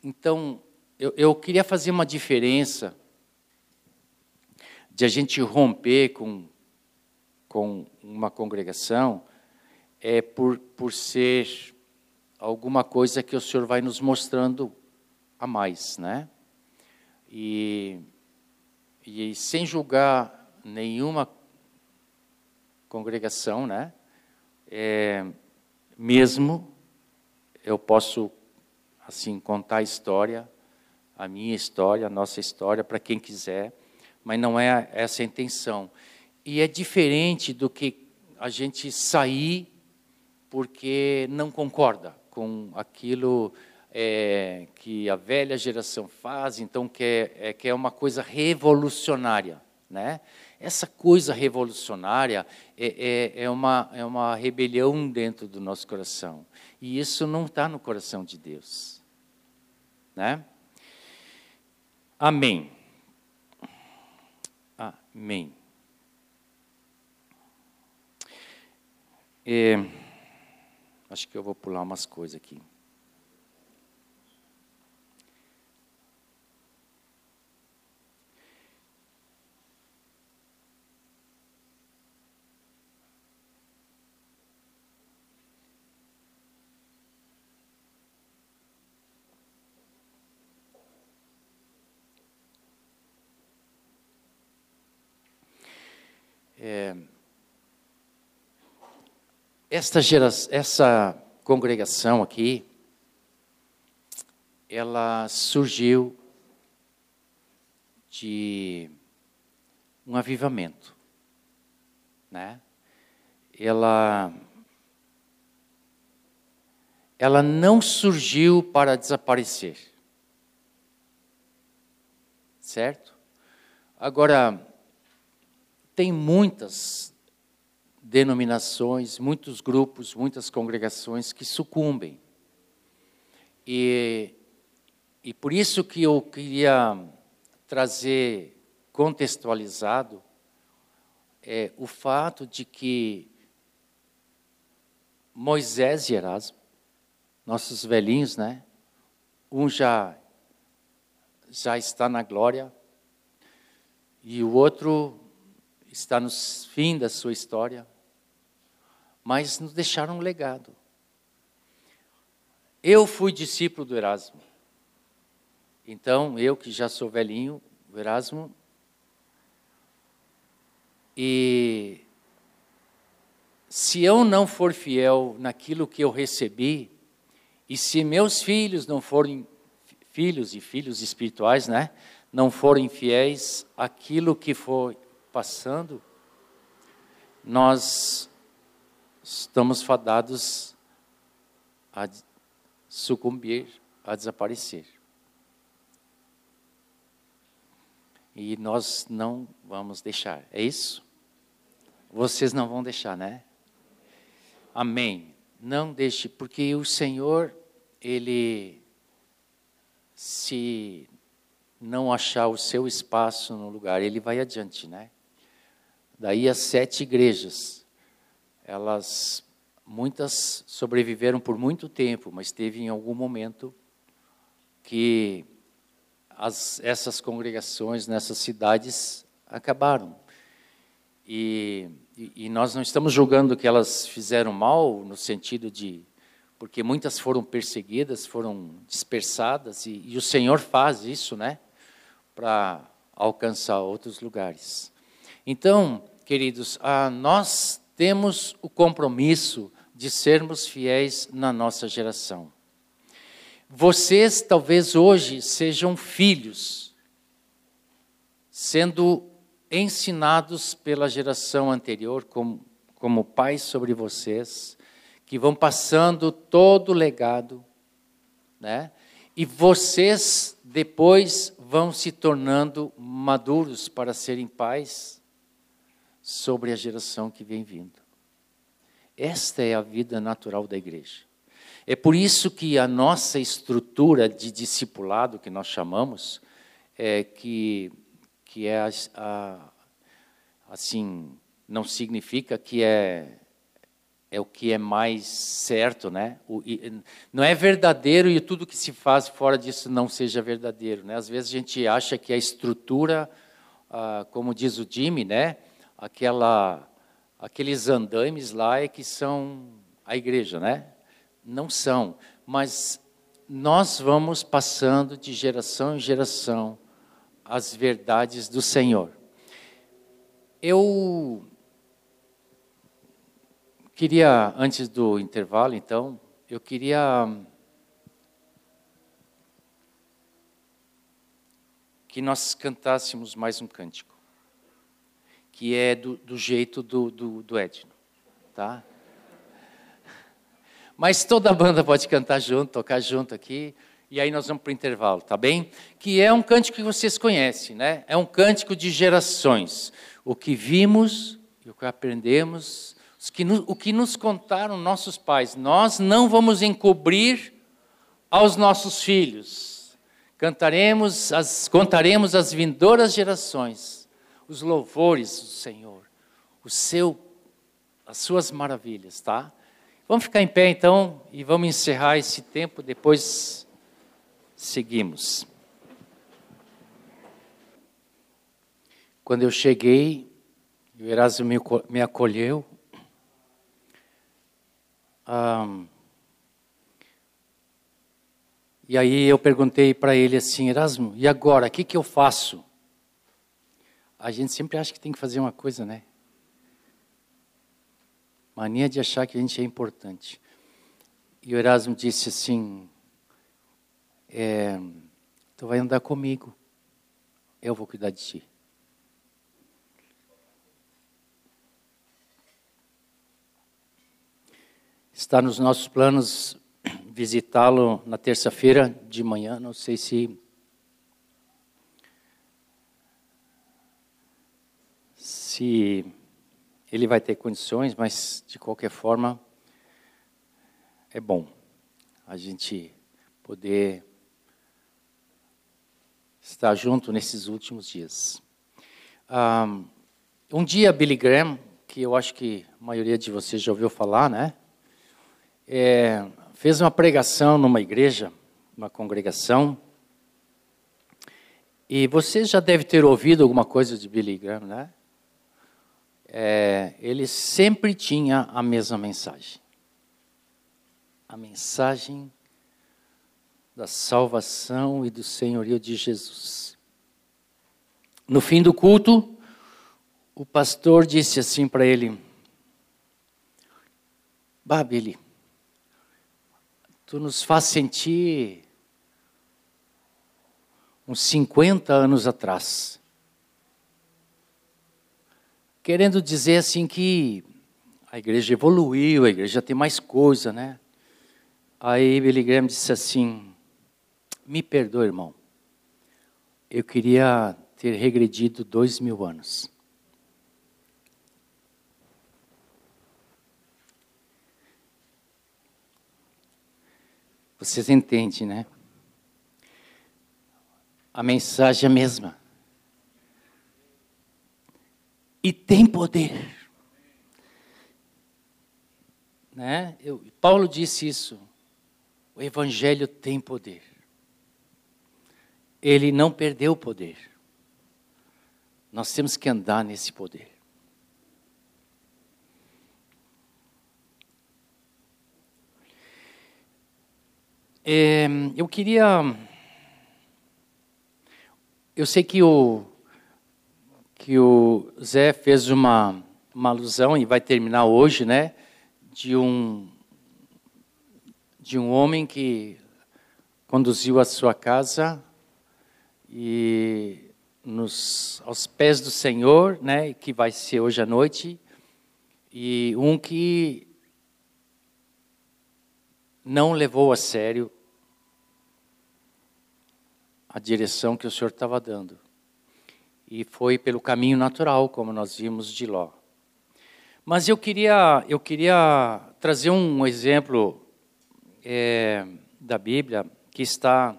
então, eu, eu queria fazer uma diferença de a gente romper com, com uma congregação é por, por ser alguma coisa que o Senhor vai nos mostrando a mais, né? E, e sem julgar nenhuma congregação, né? É, mesmo eu posso assim contar a história, a minha história, a nossa história para quem quiser, mas não é essa a intenção. E é diferente do que a gente sair porque não concorda com aquilo é, que a velha geração faz, então quer, é, quer uma coisa revolucionária, né? essa coisa revolucionária é, é, é, uma, é uma rebelião dentro do nosso coração. E isso não está no coração de Deus. Né? Amém. Amém. É, acho que eu vou pular umas coisas aqui. É, esta, geração, essa congregação aqui, ela surgiu de um avivamento, né? Ela ela não surgiu para desaparecer. Certo? Agora tem muitas denominações, muitos grupos, muitas congregações que sucumbem. E, e por isso que eu queria trazer contextualizado é, o fato de que Moisés e Erasmo, nossos velhinhos, né? Um já já está na glória e o outro está no fim da sua história, mas nos deixaram um legado. Eu fui discípulo do Erasmo. Então, eu que já sou velhinho, o Erasmo, e se eu não for fiel naquilo que eu recebi, e se meus filhos não forem filhos e filhos espirituais, né, não forem fiéis àquilo que foi passando, nós estamos fadados a sucumbir, a desaparecer. E nós não vamos deixar, é isso? Vocês não vão deixar, né? Amém. Não deixe, porque o Senhor, Ele, se não achar o seu espaço no lugar, Ele vai adiante, né? Daí as sete igrejas, elas, muitas sobreviveram por muito tempo, mas teve em algum momento que as, essas congregações nessas cidades acabaram. E, e, nós não estamos julgando que elas fizeram mal no sentido de. Porque muitas foram perseguidas, foram dispersadas, e, e o Senhor faz isso, né? Para alcançar outros lugares. Então, queridos, ah, nós temos o compromisso de sermos fiéis na nossa geração. Vocês talvez hoje sejam filhos, sendo ensinados pela geração anterior, como, como pais sobre vocês, que vão passando todo o legado, né? E vocês depois vão se tornando maduros para serem pais sobre a geração que vem vindo. Esta é a vida natural da igreja. É por isso que a nossa estrutura de discipulado, que nós chamamos, é que, que é a, a, assim, não significa que é, é o que é mais certo, né? O, e, não é verdadeiro e tudo que se faz fora disso não seja verdadeiro, né? Às vezes a gente acha que a estrutura, ah, como diz o Jimmy, né? Aquela, aqueles andames lá é que são a igreja, né? Não são, mas nós vamos passando de geração em geração as verdades do Senhor. Eu queria, antes do intervalo, então, eu queria que nós cantássemos mais um cântico que é do, do jeito do, do, do Edno, tá? Mas toda a banda pode cantar junto, tocar junto aqui. e aí nós vamos para o intervalo, tá bem? Que é um cântico que vocês conhecem, né? É um cântico de gerações. O que vimos, o que aprendemos, o que nos contaram nossos pais, nós não vamos encobrir aos nossos filhos. Cantaremos, as, contaremos às vindouras gerações os louvores do Senhor, o seu, as suas maravilhas, tá? Vamos ficar em pé então e vamos encerrar esse tempo, depois seguimos. Quando eu cheguei, o Erasmo me acolheu. E aí eu perguntei para ele assim, Erasmo, e agora, o que, que eu faço? A gente sempre acha que tem que fazer uma coisa, né? Mania de achar que a gente é importante. E o Erasmo disse assim, é, tu vai andar comigo, eu vou cuidar de ti. Está nos nossos planos visitá-lo na terça-feira de manhã. Não sei se. Se ele vai ter condições, mas de qualquer forma é bom a gente poder estar junto nesses últimos dias. Um dia, Billy Graham, que eu acho que a maioria de vocês já ouviu falar, né? É, fez uma pregação numa igreja, uma congregação, e você já deve ter ouvido alguma coisa de Billy Graham, né? É, ele sempre tinha a mesma mensagem. A mensagem da salvação e do senhorio de Jesus. No fim do culto, o pastor disse assim para ele: Bah, Billy, tu nos faz sentir uns 50 anos atrás. Querendo dizer assim que a igreja evoluiu, a igreja tem mais coisa, né? Aí Billy Graham disse assim: Me perdoa, irmão. Eu queria ter regredido dois mil anos. Vocês entendem, né? A mensagem é a mesma. E tem poder. Né? Eu, Paulo disse isso. O Evangelho tem poder. Ele não perdeu o poder. Nós temos que andar nesse poder. É, eu queria. Eu sei que o, que o Zé fez uma, uma alusão, e vai terminar hoje, né? De um, de um homem que conduziu a sua casa e nos, aos pés do Senhor, né? Que vai ser hoje à noite. E um que não levou a sério a direção que o Senhor estava dando. E foi pelo caminho natural, como nós vimos de Ló. Mas eu queria, eu queria trazer um exemplo é, da Bíblia que está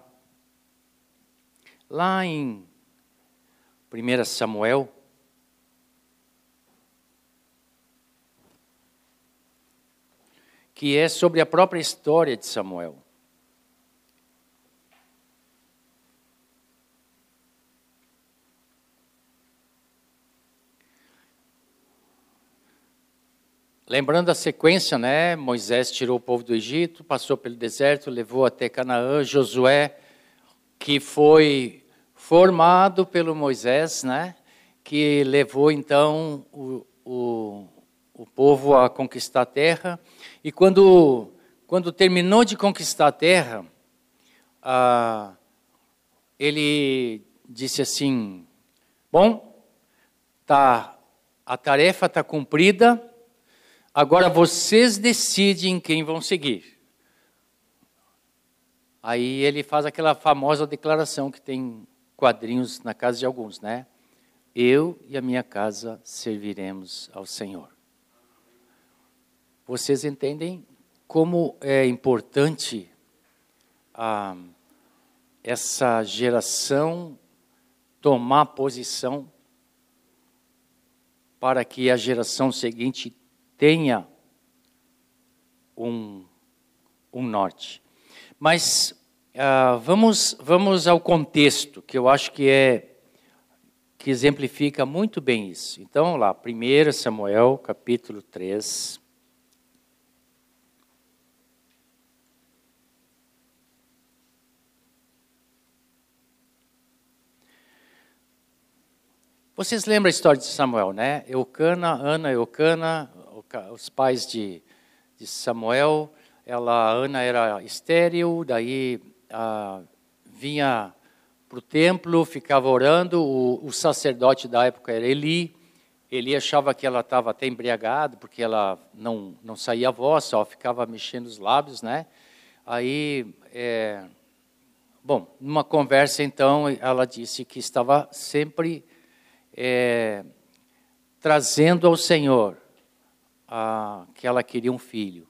lá em 1 Samuel. Que é sobre a própria história de Samuel. Lembrando a sequência, né? Moisés tirou o povo do Egito, passou pelo deserto, levou até Canaã. Josué, que foi formado pelo Moisés, né? Que levou então o, o, o povo a conquistar a terra. E quando, quando terminou de conquistar a terra, ah, ele disse assim: Bom, tá, a tarefa está cumprida Agora vocês decidem quem vão seguir. Aí ele faz aquela famosa declaração que tem quadrinhos na casa de alguns, né? Eu e a minha casa serviremos ao Senhor. Vocês entendem como é importante ah, essa geração tomar posição para que a geração seguinte tenha um, um norte. Mas uh, vamos, vamos ao contexto, que eu acho que é que exemplifica muito bem isso. Então, lá, 1 Samuel, capítulo 3. Vocês lembram a história de Samuel, né? Eucana, Ana, Eucana, os pais de, de Samuel, ela, Ana era estéril, daí ah, vinha para o templo, ficava orando. O, o, sacerdote da época era Eli. Eli achava que ela estava até embriagada, porque ela não, não saía a voz, só ficava mexendo os lábios, né? Aí, é, bom, numa conversa então, ela disse que estava sempre é, trazendo ao Senhor que ela queria um filho.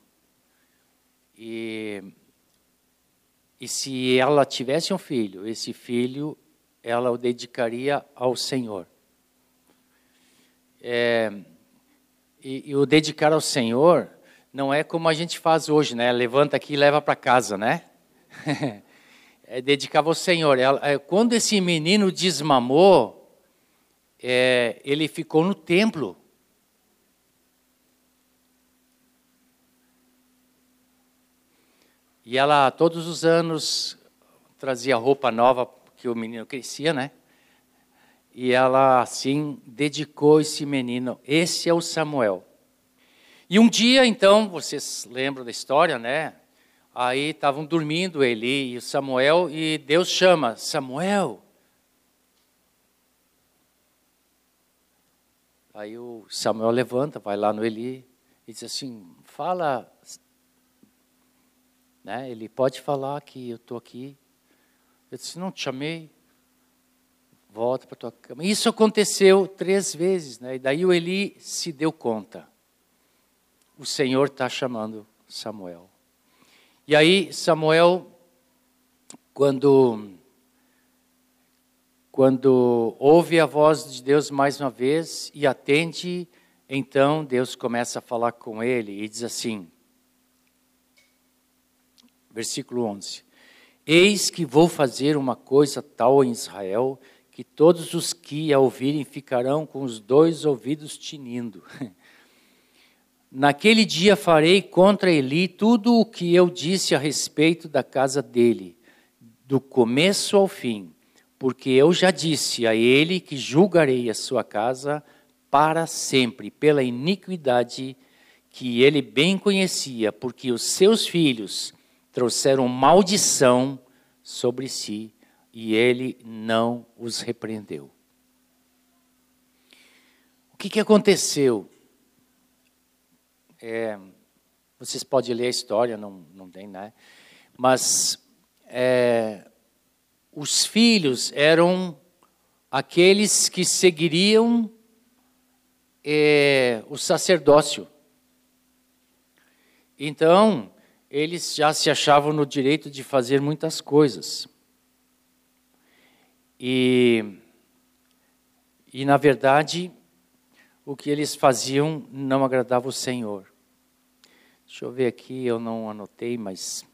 E e se ela tivesse um filho, esse filho ela o dedicaria ao Senhor. É, e, e, o dedicar ao Senhor não é como a gente faz hoje, né? Levanta aqui e leva para casa, né? *laughs* é dedicar ao Senhor. Ela, é, quando esse menino desmamou, é, ele ficou no templo. E ela, todos os anos, trazia roupa nova, porque o menino crescia, né? E ela, assim, dedicou esse menino. Esse é o Samuel. E um dia, então, vocês lembram da história, né? Aí estavam dormindo Eli e o Samuel, e Deus chama: Samuel. Aí o Samuel levanta, vai lá no Eli e diz assim: Fala, né? Ele pode falar que eu estou aqui. Eu disse, não te chamei. Volta para tua cama. Isso aconteceu três vezes, né? E daí o Eli se deu conta. O Senhor está chamando Samuel. E aí Samuel, quando quando ouve a voz de Deus mais uma vez e atende, então Deus começa a falar com ele e diz assim: versículo 11: Eis que vou fazer uma coisa tal em Israel, que todos os que a ouvirem ficarão com os dois ouvidos tinindo. *laughs* Naquele dia farei contra Eli tudo o que eu disse a respeito da casa dele, do começo ao fim, porque eu já disse a ele que julgarei a sua casa para sempre pela iniquidade que ele bem conhecia, porque os seus filhos trouxeram maldição sobre si e ele não os repreendeu. O que, que aconteceu? É, vocês podem ler a história, não, não tem, né? Mas é, os filhos eram aqueles que seguiriam é, o sacerdócio. Então, eles já se achavam no direito de fazer muitas coisas. E, e na verdade, o que eles faziam não agradava o Senhor. Deixa eu ver aqui, eu não anotei, mas.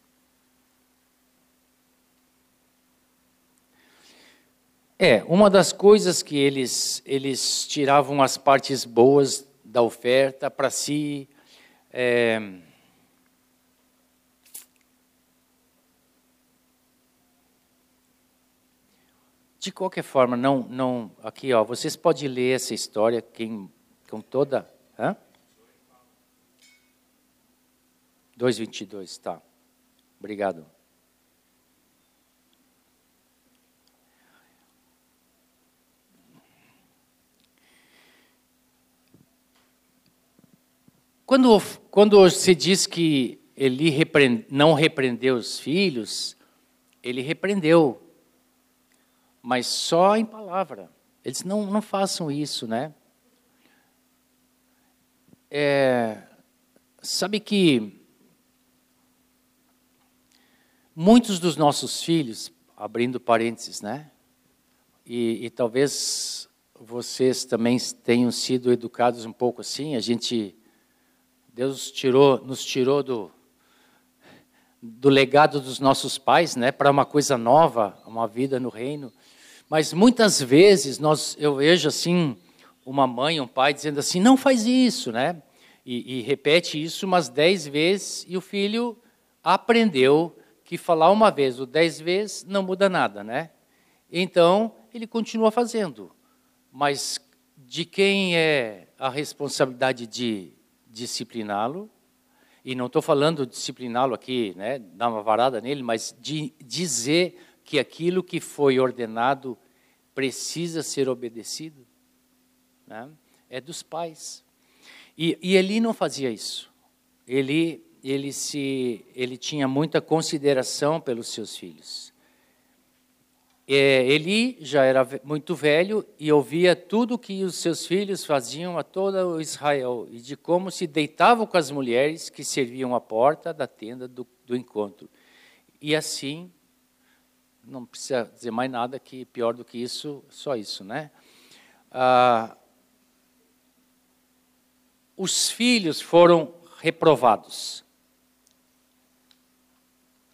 É, uma das coisas que eles, eles tiravam as partes boas da oferta para si. É, De qualquer forma, não, não, aqui ó, vocês podem ler essa história quem, com toda, hã? 2:22, tá. Obrigado. Quando, quando se diz que ele repreende, não repreendeu os filhos, ele repreendeu, mas só em palavra. Eles não, não façam isso, né? É, sabe que muitos dos nossos filhos, abrindo parênteses, né? E, e talvez vocês também tenham sido educados um pouco assim. A gente, Deus tirou, nos tirou do do legado dos nossos pais, né, para uma coisa nova, uma vida no reino. Mas muitas vezes nós, eu vejo assim uma mãe, um pai dizendo assim, não faz isso, né? E, e repete isso umas dez vezes e o filho aprendeu que falar uma vez ou dez vezes não muda nada, né? Então ele continua fazendo, mas de quem é a responsabilidade de discipliná-lo? E não estou falando discipliná-lo aqui, né, dar uma varada nele, mas de dizer que aquilo que foi ordenado precisa ser obedecido. Né? É dos pais. E, e Eli não fazia isso. Ele, ele, se, ele tinha muita consideração pelos seus filhos. É, Eli já era muito velho e ouvia tudo que os seus filhos faziam a todo Israel e de como se deitavam com as mulheres que serviam à porta da tenda do, do encontro. E assim, não precisa dizer mais nada que pior do que isso, só isso, né? Ah, os filhos foram reprovados.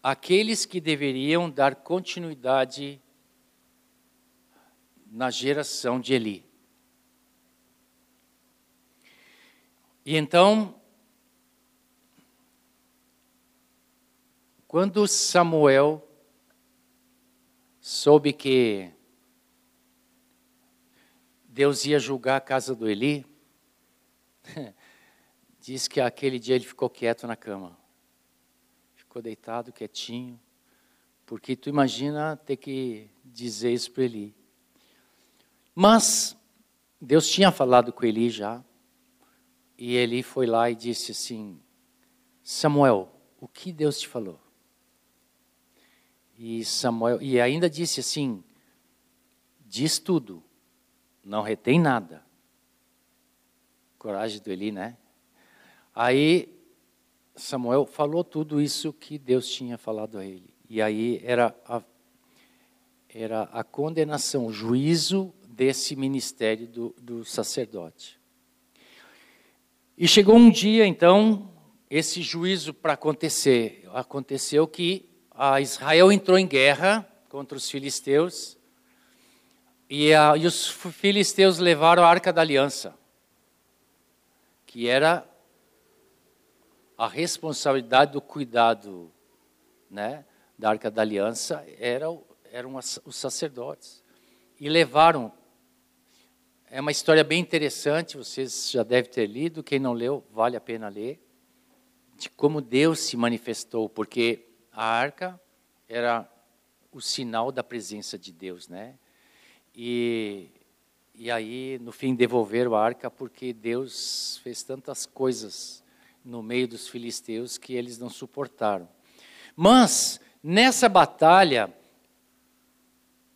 Aqueles que deveriam dar continuidade na geração de Eli. E então, quando Samuel soube que Deus ia julgar a casa do Eli, *laughs* diz que aquele dia ele ficou quieto na cama. Ficou deitado, quietinho. Porque tu imagina ter que dizer isso para Eli. Mas Deus tinha falado com Eli já, e Eli foi lá e disse assim: Samuel, o que Deus te falou? E Samuel, e ainda disse assim: diz tudo, não retém nada. Coragem do Eli, né? Aí Samuel falou tudo isso que Deus tinha falado a ele. E aí era a, era a condenação, o juízo desse ministério do, do sacerdote. E chegou um dia, então, esse juízo para acontecer. Aconteceu que a Israel entrou em guerra contra os filisteus e, a, e os filisteus levaram a arca da aliança, que era a responsabilidade do cuidado né, da arca da aliança era, eram os sacerdotes. E levaram é uma história bem interessante, vocês já devem ter lido, quem não leu, vale a pena ler, de como Deus se manifestou, porque a arca era o sinal da presença de Deus, né? E, e aí, no fim, devolveram a arca porque Deus fez tantas coisas no meio dos filisteus que eles não suportaram. Mas, nessa batalha,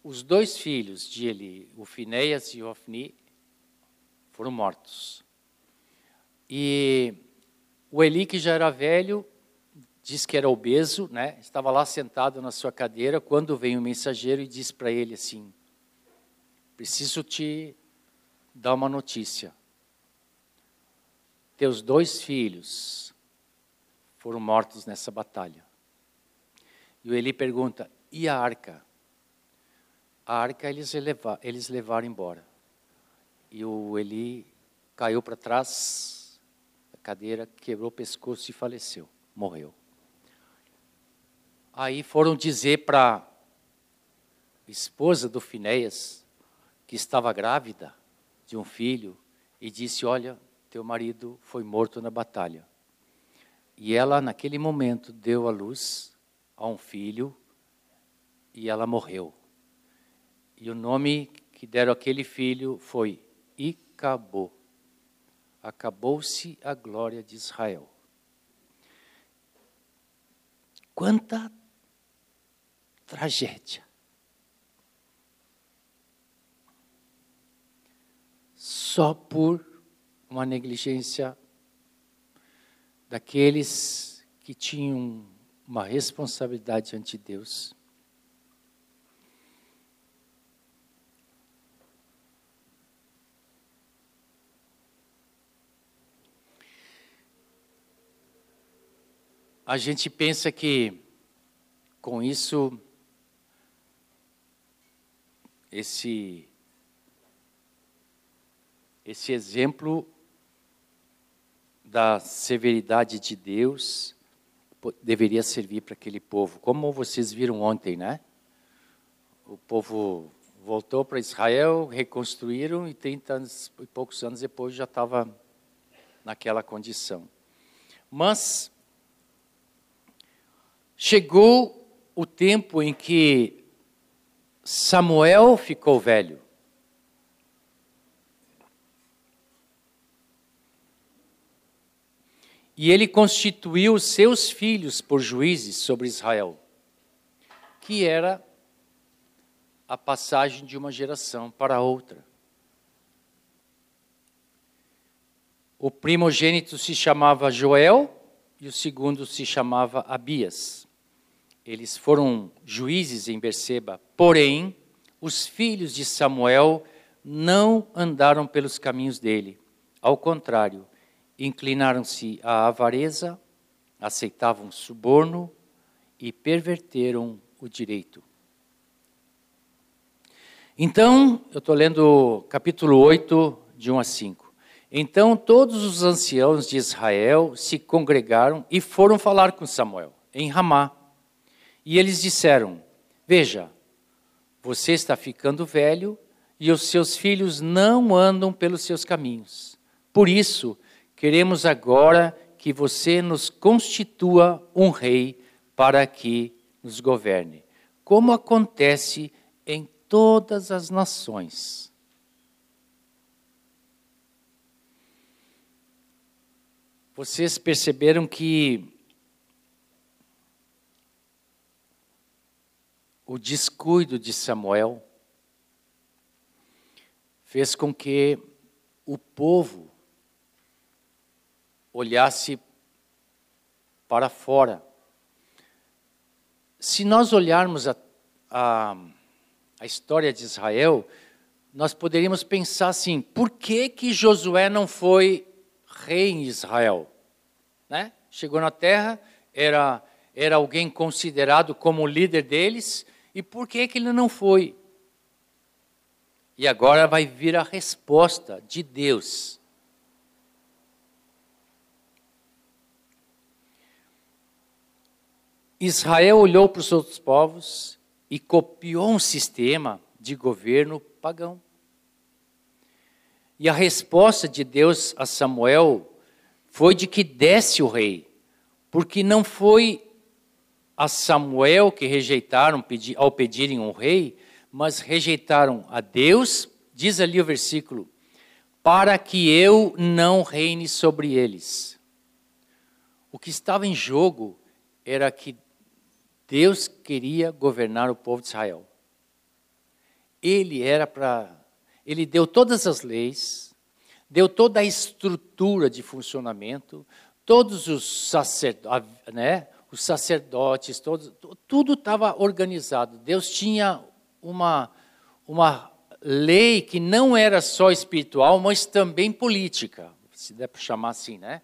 os dois filhos de Eli, o Finéias e o Ofni, foram mortos. E o Eli, que já era velho, diz que era obeso, né? estava lá sentado na sua cadeira, quando vem o mensageiro e diz para ele assim: Preciso te dar uma notícia. Teus dois filhos foram mortos nessa batalha. E o Eli pergunta: E a arca? A arca eles, eles levaram embora. E o Eli caiu para trás da cadeira, quebrou o pescoço e faleceu, morreu. Aí foram dizer para a esposa do Finéias, que estava grávida de um filho, e disse: Olha, teu marido foi morto na batalha. E ela, naquele momento, deu à luz a um filho e ela morreu. E o nome que deram àquele filho foi acabou. Acabou-se a glória de Israel. Quanta tragédia. Só por uma negligência daqueles que tinham uma responsabilidade ante Deus. A gente pensa que com isso esse esse exemplo da severidade de Deus deveria servir para aquele povo. Como vocês viram ontem, né? O povo voltou para Israel, reconstruíram e 30 anos e poucos anos depois já estava naquela condição. Mas chegou o tempo em que Samuel ficou velho. E ele constituiu seus filhos por juízes sobre Israel, que era a passagem de uma geração para outra. O primogênito se chamava Joel e o segundo se chamava Abias. Eles foram juízes em Berseba, porém, os filhos de Samuel não andaram pelos caminhos dele. Ao contrário, inclinaram-se à avareza, aceitavam suborno e perverteram o direito. Então, eu estou lendo capítulo 8, de 1 a 5. Então todos os anciãos de Israel se congregaram e foram falar com Samuel, em Ramá. E eles disseram: Veja, você está ficando velho e os seus filhos não andam pelos seus caminhos. Por isso, Queremos agora que você nos constitua um rei para que nos governe, como acontece em todas as nações. Vocês perceberam que o descuido de Samuel fez com que o povo olhasse para fora. Se nós olharmos a, a, a história de Israel, nós poderíamos pensar assim: por que, que Josué não foi rei em Israel? Né? Chegou na terra, era, era alguém considerado como líder deles, e por que, que ele não foi? E agora vai vir a resposta de Deus. Israel olhou para os outros povos e copiou um sistema de governo pagão. E a resposta de Deus a Samuel foi de que desse o rei, porque não foi a Samuel que rejeitaram ao pedirem um rei, mas rejeitaram a Deus, diz ali o versículo, para que eu não reine sobre eles. O que estava em jogo era que Deus queria governar o povo de Israel. Ele era para. Ele deu todas as leis, deu toda a estrutura de funcionamento, todos os, sacerdotes, né, os sacerdotes, todos, tudo estava organizado. Deus tinha uma, uma lei que não era só espiritual, mas também política, se der para chamar assim, né?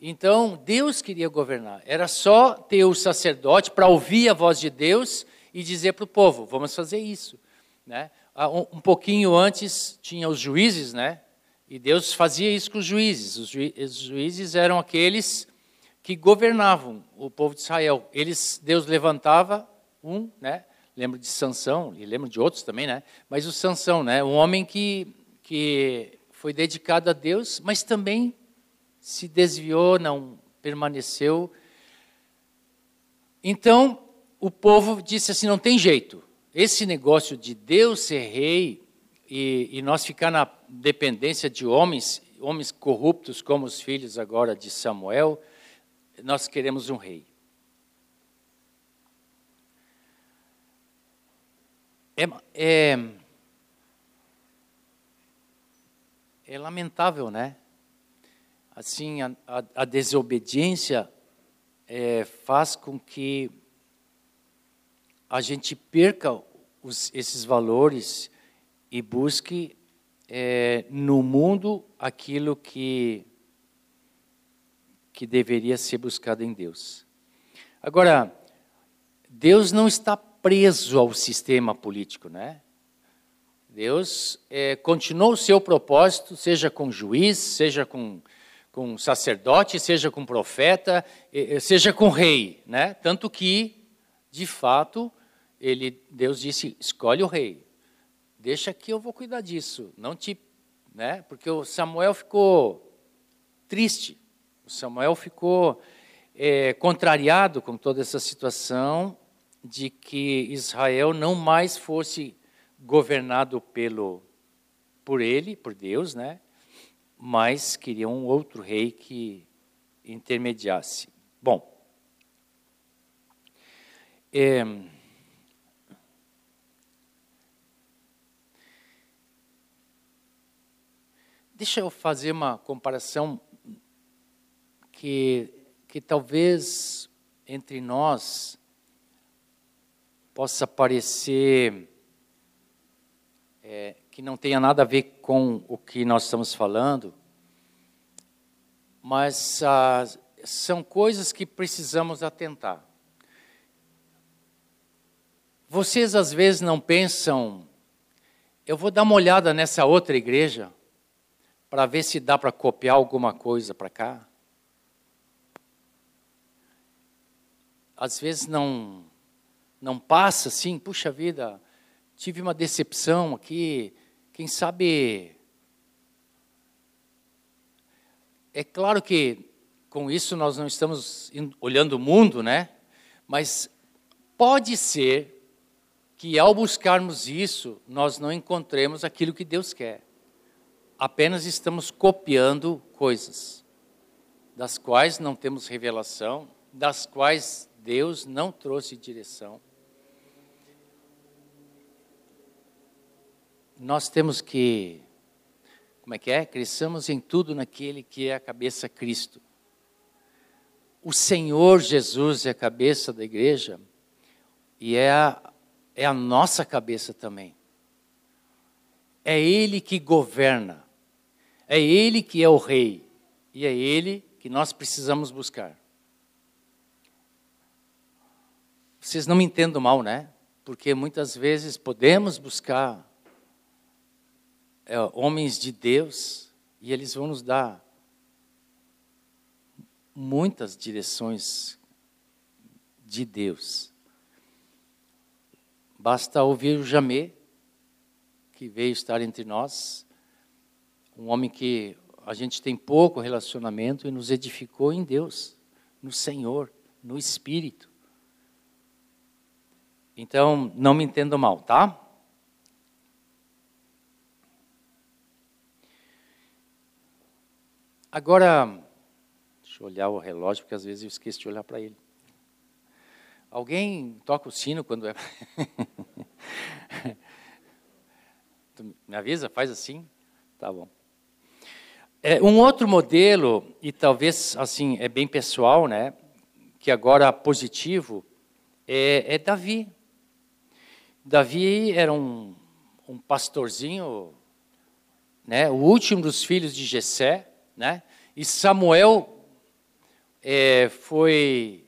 Então, Deus queria governar. Era só ter o sacerdote para ouvir a voz de Deus e dizer para o povo: vamos fazer isso. Né? Ah, um pouquinho antes tinha os juízes, né? E Deus fazia isso com os juízes. Os juízes eram aqueles que governavam o povo de Israel. Eles, Deus levantava um, né? Lembro de Sansão e lembro de outros também, né? Mas o Sansão, né? Um homem que que foi dedicado a Deus, mas também se desviou, não permaneceu. Então, o povo disse assim: não tem jeito. Esse negócio de Deus ser rei e, e nós ficar na dependência de homens, homens corruptos como os filhos agora de Samuel, nós queremos um rei. é, é, é lamentável, né? Assim, a, a, a desobediência é, faz com que a gente perca os, esses valores e busque é, no mundo aquilo que, que deveria ser buscado em Deus. Agora, Deus não está preso ao sistema político, né? Deus é, continuou o seu propósito, seja com juiz, seja com, com sacerdote, seja com profeta, seja com rei, né? Tanto que, de fato, ele, Deus disse: escolhe o rei, deixa que eu vou cuidar disso, não te, né? Porque o Samuel ficou triste, Samuel ficou é, contrariado com toda essa situação de que Israel não mais fosse governado pelo por ele, por Deus, né? Mas queria um outro rei que intermediasse. Bom, é, deixa eu fazer uma comparação que que talvez entre nós possa parecer é, que não tenha nada a ver com o que nós estamos falando, mas ah, são coisas que precisamos atentar. Vocês às vezes não pensam, eu vou dar uma olhada nessa outra igreja para ver se dá para copiar alguma coisa para cá? Às vezes não não passa assim, puxa vida, tive uma decepção aqui, quem sabe é claro que com isso nós não estamos olhando o mundo, né? Mas pode ser que ao buscarmos isso, nós não encontremos aquilo que Deus quer. Apenas estamos copiando coisas das quais não temos revelação, das quais Deus não trouxe direção. Nós temos que, como é que é? Cresçamos em tudo naquele que é a cabeça Cristo. O Senhor Jesus é a cabeça da igreja e é a, é a nossa cabeça também. É Ele que governa, é Ele que é o Rei e é Ele que nós precisamos buscar. Vocês não me entendam mal, né? Porque muitas vezes podemos buscar é, homens de Deus e eles vão nos dar muitas direções de Deus. Basta ouvir o Jamê, que veio estar entre nós, um homem que a gente tem pouco relacionamento e nos edificou em Deus, no Senhor, no Espírito. Então, não me entendo mal, tá? Agora, deixa eu olhar o relógio, porque às vezes eu esqueço de olhar para ele. Alguém toca o sino quando é. *laughs* me avisa? Faz assim? Tá bom. É, um outro modelo, e talvez assim, é bem pessoal, né? Que agora positivo, é, é Davi. Davi era um, um pastorzinho, né, o último dos filhos de Jessé, né, e Samuel é, foi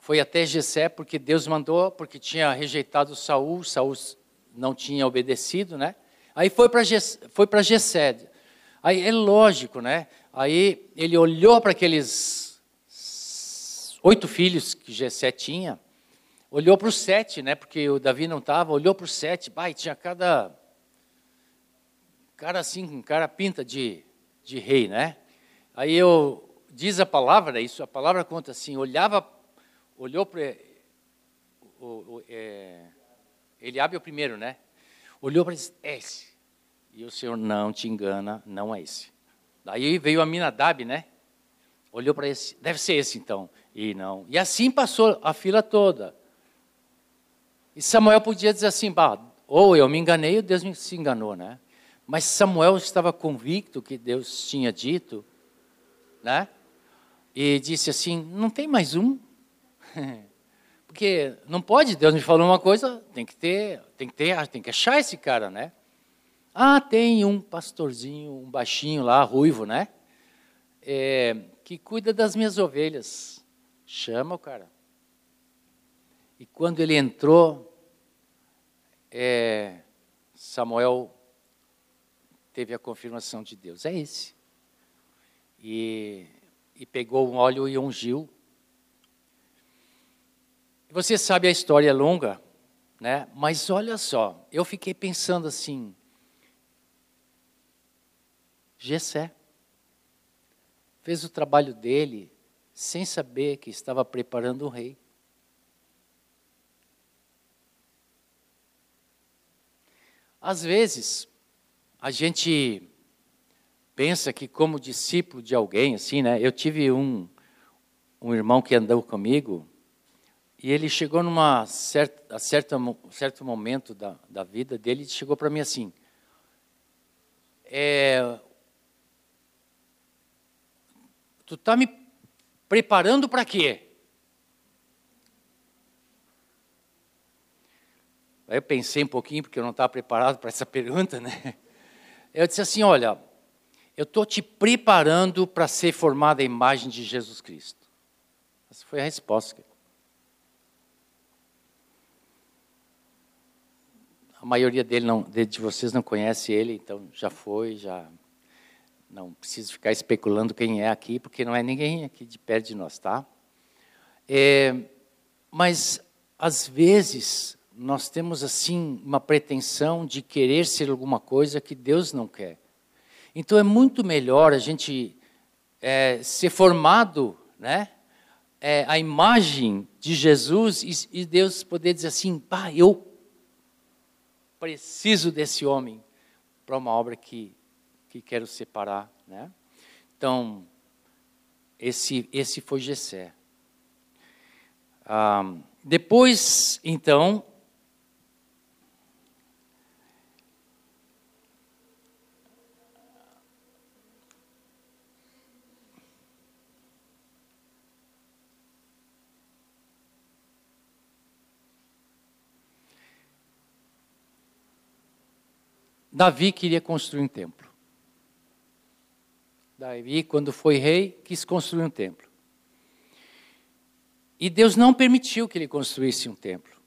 foi até Jessé porque Deus mandou, porque tinha rejeitado Saul, Saul não tinha obedecido, né? Aí foi para foi para Jessé. Aí é lógico, né? Aí ele olhou para aqueles oito filhos que Jessé tinha olhou para o sete, né? Porque o Davi não estava, olhou para o sete, pai, tinha cada cara assim, cara pinta de, de rei, né? Aí eu diz a palavra isso, a palavra conta assim, olhava, olhou para é, Eliabe é o primeiro, né? Olhou para esse, esse. E o Senhor não te engana, não é esse. Daí veio a Minadab, né? Olhou para esse, deve ser esse então. E não. E assim passou a fila toda. E Samuel podia dizer assim, ou eu me enganei ou Deus me se enganou, né? Mas Samuel estava convicto que Deus tinha dito, né? E disse assim, não tem mais um? *laughs* Porque não pode, Deus me falou uma coisa, tem que ter, tem que ter, tem que achar esse cara, né? Ah, tem um pastorzinho, um baixinho lá, ruivo, né? É, que cuida das minhas ovelhas. Chama o cara. E quando ele entrou, é, Samuel teve a confirmação de Deus. É esse. E, e pegou um óleo e ungiu você sabe a história é longa, né? Mas olha só, eu fiquei pensando assim, Gessé fez o trabalho dele sem saber que estava preparando o rei. Às vezes, a gente pensa que como discípulo de alguém, assim, né? Eu tive um, um irmão que andou comigo, e ele chegou numa certa, a certa, certo momento da, da vida dele, chegou para mim assim, é, tu está me preparando para quê? Aí eu pensei um pouquinho, porque eu não estava preparado para essa *laughs* pergunta, né? Eu disse assim, olha, eu estou te preparando para ser formada a imagem de Jesus Cristo. Essa foi a resposta. A maioria dele não, de vocês não conhece ele, então já foi, já não preciso ficar especulando quem é aqui, porque não é ninguém aqui de perto de nós, tá? É, mas às vezes nós temos assim uma pretensão de querer ser alguma coisa que Deus não quer. Então é muito melhor a gente é, ser formado, né? É, a imagem de Jesus e, e Deus poder dizer assim, pá, eu preciso desse homem para uma obra que, que quero separar. Né? Então, esse, esse foi Gessé. Ah, depois, então, Davi queria construir um templo. Davi, quando foi rei, quis construir um templo. E Deus não permitiu que ele construísse um templo.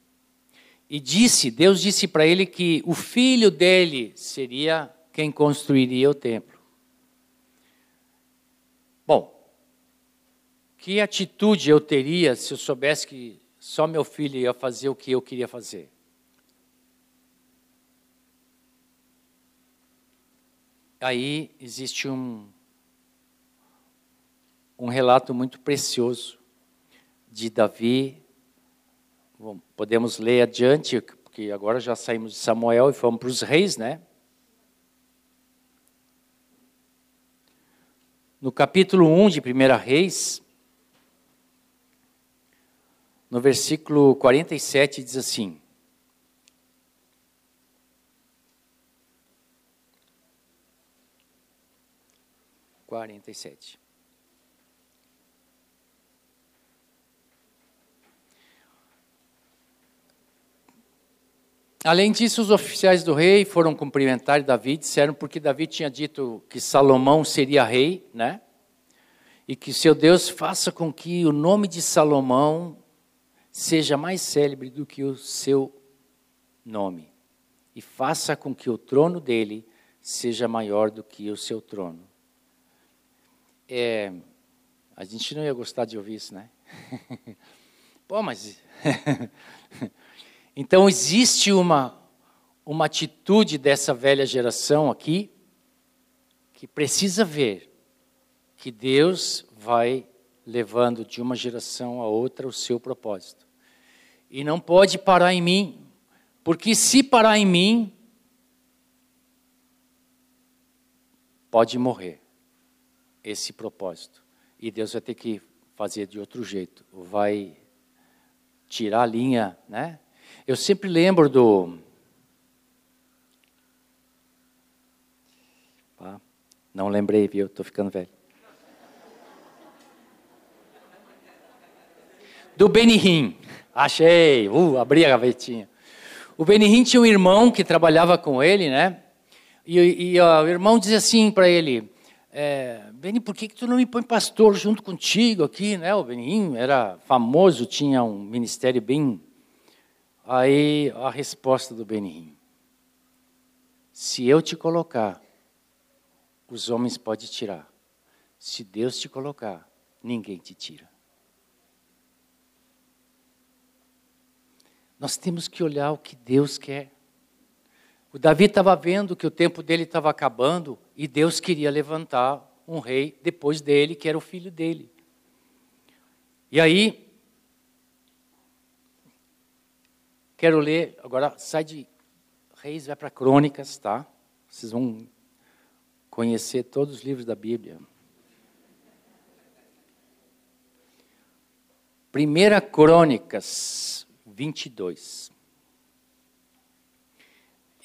E disse, Deus disse para ele que o filho dele seria quem construiria o templo. Bom, que atitude eu teria se eu soubesse que só meu filho ia fazer o que eu queria fazer? Aí existe um, um relato muito precioso de Davi. Bom, podemos ler adiante, porque agora já saímos de Samuel e fomos para os reis, né? No capítulo 1 de 1 Reis, no versículo 47, diz assim: 47. Além disso, os oficiais do rei foram cumprimentar Davi, disseram porque Davi tinha dito que Salomão seria rei, né? E que seu Deus faça com que o nome de Salomão seja mais célebre do que o seu nome. E faça com que o trono dele seja maior do que o seu trono. É, a gente não ia gostar de ouvir isso, né? *laughs* Pô, mas. *laughs* então, existe uma, uma atitude dessa velha geração aqui que precisa ver que Deus vai levando de uma geração a outra o seu propósito. E não pode parar em mim, porque se parar em mim, pode morrer esse propósito. E Deus vai ter que fazer de outro jeito, vai tirar a linha, né? Eu sempre lembro do. Não lembrei, viu? Estou ficando velho. Do Benihim. Achei. Uh, abri a gavetinha. O Benihim tinha um irmão que trabalhava com ele, né? E, e ó, o irmão dizia assim para ele: é, Beni, por que, que tu não me põe pastor junto contigo aqui, né? O Benihim era famoso, tinha um ministério bem. Aí a resposta do Benihim: Se eu te colocar, os homens podem tirar. Se Deus te colocar, ninguém te tira. Nós temos que olhar o que Deus quer. O Davi estava vendo que o tempo dele estava acabando e Deus queria levantar um rei depois dele, que era o filho dele. E aí, quero ler, agora sai de Reis, vai para Crônicas, tá? Vocês vão conhecer todos os livros da Bíblia. Primeira Crônicas, 22.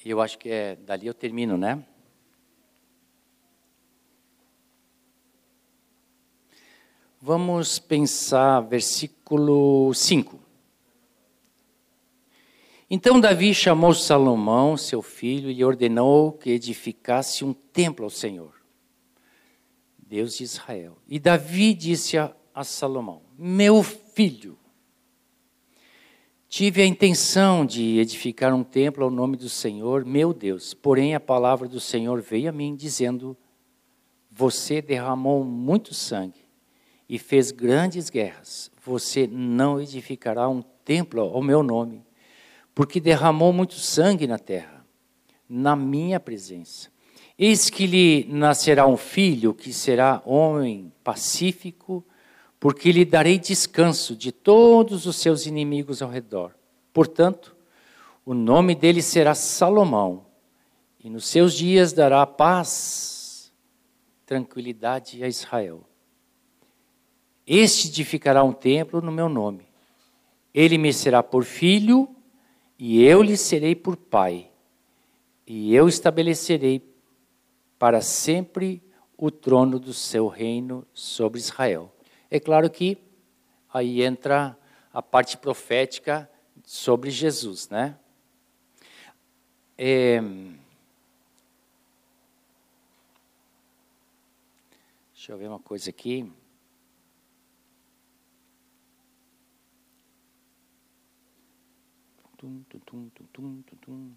Eu acho que é dali eu termino, né? Vamos pensar versículo 5. Então Davi chamou Salomão, seu filho, e ordenou que edificasse um templo ao Senhor, Deus de Israel. E Davi disse a, a Salomão: Meu filho, Tive a intenção de edificar um templo ao nome do Senhor, meu Deus. Porém, a palavra do Senhor veio a mim, dizendo: Você derramou muito sangue e fez grandes guerras. Você não edificará um templo ao meu nome, porque derramou muito sangue na terra, na minha presença. Eis que lhe nascerá um filho que será homem pacífico porque lhe darei descanso de todos os seus inimigos ao redor. Portanto, o nome dele será Salomão, e nos seus dias dará paz, tranquilidade a Israel. Este edificará um templo no meu nome. Ele me será por filho, e eu lhe serei por pai. E eu estabelecerei para sempre o trono do seu reino sobre Israel. É claro que aí entra a parte profética sobre Jesus, né? É... Deixa eu ver uma coisa aqui. Tum, tum, tum, tum, tum, tum.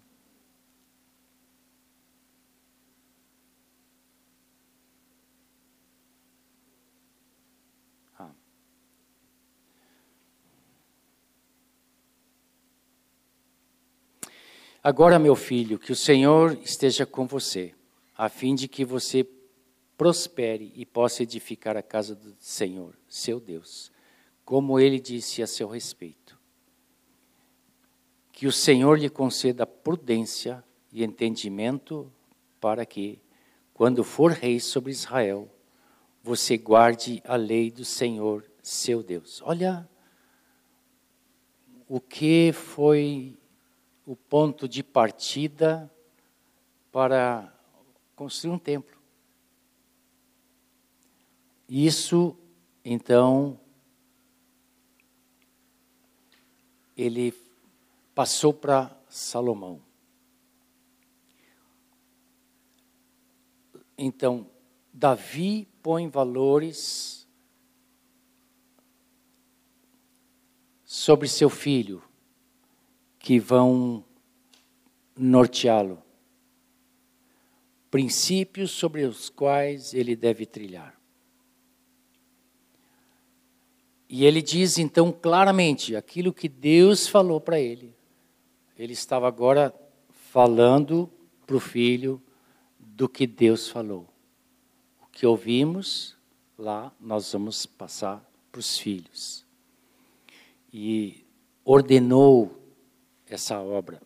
Agora, meu filho, que o Senhor esteja com você, a fim de que você prospere e possa edificar a casa do Senhor, seu Deus, como ele disse a seu respeito. Que o Senhor lhe conceda prudência e entendimento para que, quando for rei sobre Israel, você guarde a lei do Senhor, seu Deus. Olha o que foi o ponto de partida para construir um templo. Isso, então, ele passou para Salomão. Então, Davi põe valores sobre seu filho que vão norteá-lo. Princípios sobre os quais ele deve trilhar. E ele diz então claramente aquilo que Deus falou para ele. Ele estava agora falando para o filho do que Deus falou. O que ouvimos lá, nós vamos passar para os filhos. E ordenou essa obra.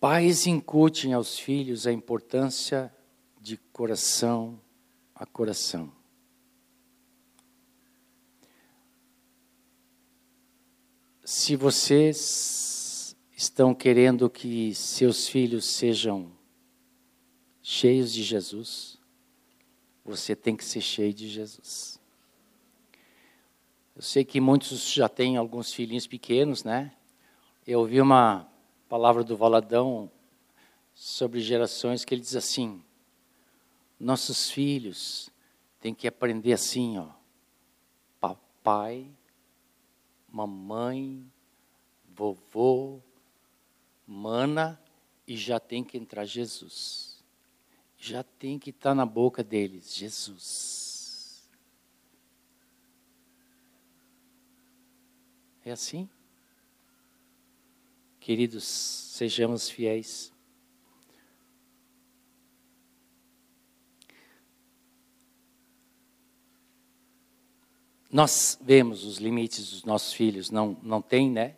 Pais incutem aos filhos a importância de coração a coração. Se vocês estão querendo que seus filhos sejam cheios de Jesus, você tem que ser cheio de Jesus. Eu sei que muitos já têm alguns filhinhos pequenos, né? Eu ouvi uma palavra do Valadão sobre gerações que ele diz assim: nossos filhos têm que aprender assim, ó, papai, mamãe, vovô, mana, e já tem que entrar Jesus. Já tem que estar na boca deles, Jesus. É assim? Queridos, sejamos fiéis. Nós vemos os limites dos nossos filhos, não, não tem, né?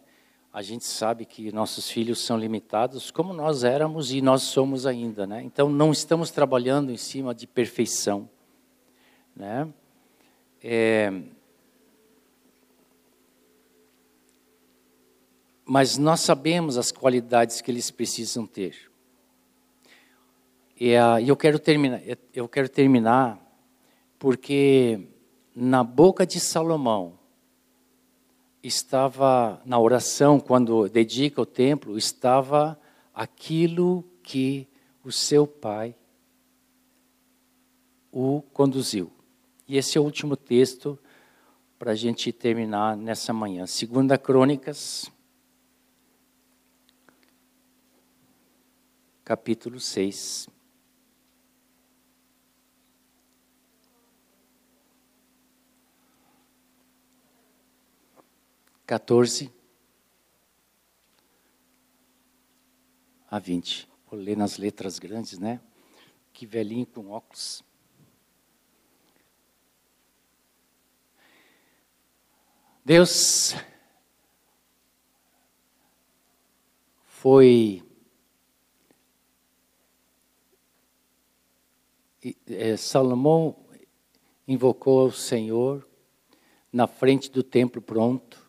A gente sabe que nossos filhos são limitados, como nós éramos e nós somos ainda, né? Então, não estamos trabalhando em cima de perfeição, né? É, mas nós sabemos as qualidades que eles precisam ter. E eu quero terminar, eu quero terminar porque na boca de Salomão estava, na oração, quando dedica o templo, estava aquilo que o seu pai o conduziu. E esse é o último texto para a gente terminar nessa manhã. Segunda Crônicas, capítulo 6. 14 a 20. Vou ler nas letras grandes, né? Que velhinho com óculos. Deus foi é, Salomão invocou o Senhor na frente do templo pronto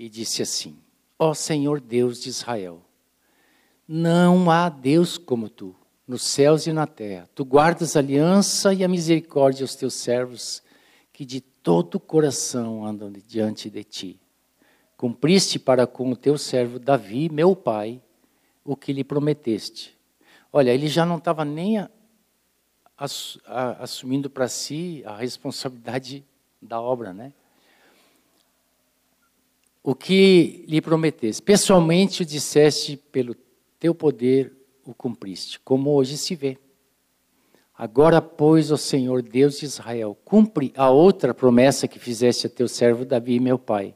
e disse assim: Ó Senhor Deus de Israel, não há Deus como tu, nos céus e na terra. Tu guardas a aliança e a misericórdia aos teus servos, que de todo o coração andam diante de ti. Cumpriste para com o teu servo Davi, meu pai, o que lhe prometeste. Olha, ele já não estava nem a, a, a, assumindo para si a responsabilidade da obra, né? O que lhe prometeste. Pessoalmente o disseste, pelo teu poder o cumpriste, como hoje se vê. Agora, pois, ó Senhor Deus de Israel, cumpre a outra promessa que fizeste a teu servo Davi, meu pai,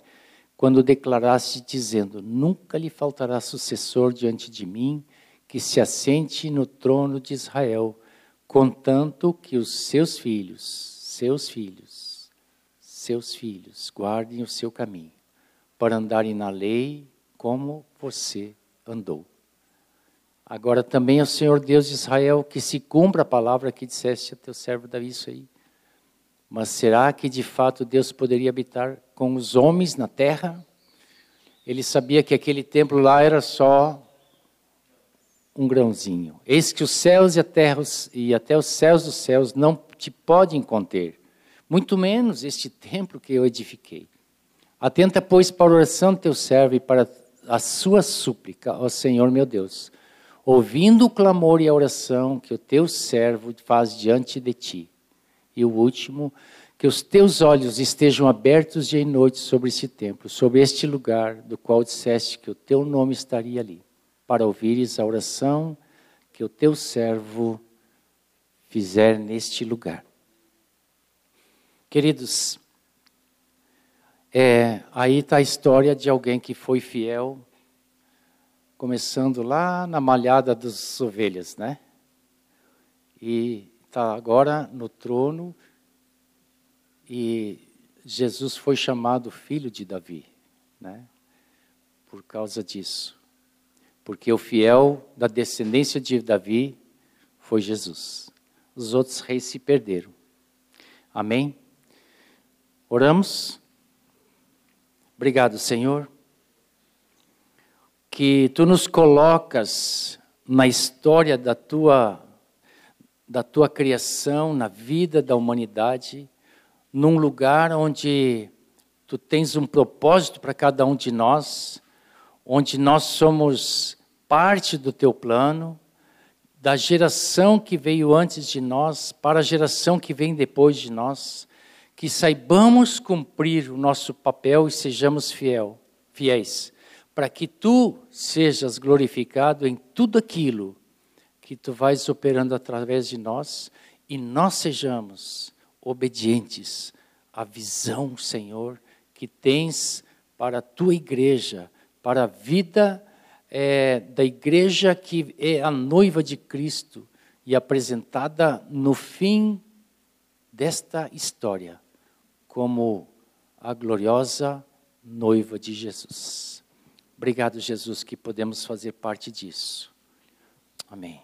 quando declaraste, dizendo: Nunca lhe faltará sucessor diante de mim, que se assente no trono de Israel, contanto que os seus filhos, seus filhos, seus filhos, guardem o seu caminho para andarem na lei como você andou. Agora também o Senhor Deus de Israel que se cumpra a palavra que disseste a teu servo Davi isso aí. Mas será que de fato Deus poderia habitar com os homens na terra? Ele sabia que aquele templo lá era só um grãozinho. Eis que os céus e a terra e até os céus dos céus não te podem conter, muito menos este templo que eu edifiquei. Atenta, pois, para a oração do teu servo e para a sua súplica, ó Senhor meu Deus, ouvindo o clamor e a oração que o teu servo faz diante de ti. E o último, que os teus olhos estejam abertos dia e noite sobre esse templo, sobre este lugar do qual disseste que o teu nome estaria ali, para ouvires a oração que o teu servo fizer neste lugar. Queridos, é, aí está a história de alguém que foi fiel, começando lá na malhada das ovelhas, né? E está agora no trono, e Jesus foi chamado filho de Davi, né? Por causa disso. Porque o fiel da descendência de Davi foi Jesus. Os outros reis se perderam. Amém? Oramos. Obrigado, Senhor, que tu nos colocas na história da tua da tua criação, na vida da humanidade, num lugar onde tu tens um propósito para cada um de nós, onde nós somos parte do teu plano, da geração que veio antes de nós para a geração que vem depois de nós, que saibamos cumprir o nosso papel e sejamos fiel, fiéis, para que tu sejas glorificado em tudo aquilo que tu vais operando através de nós e nós sejamos obedientes à visão, Senhor, que tens para a tua igreja, para a vida é, da igreja que é a noiva de Cristo e apresentada no fim desta história como a gloriosa noiva de Jesus. Obrigado, Jesus, que podemos fazer parte disso. Amém.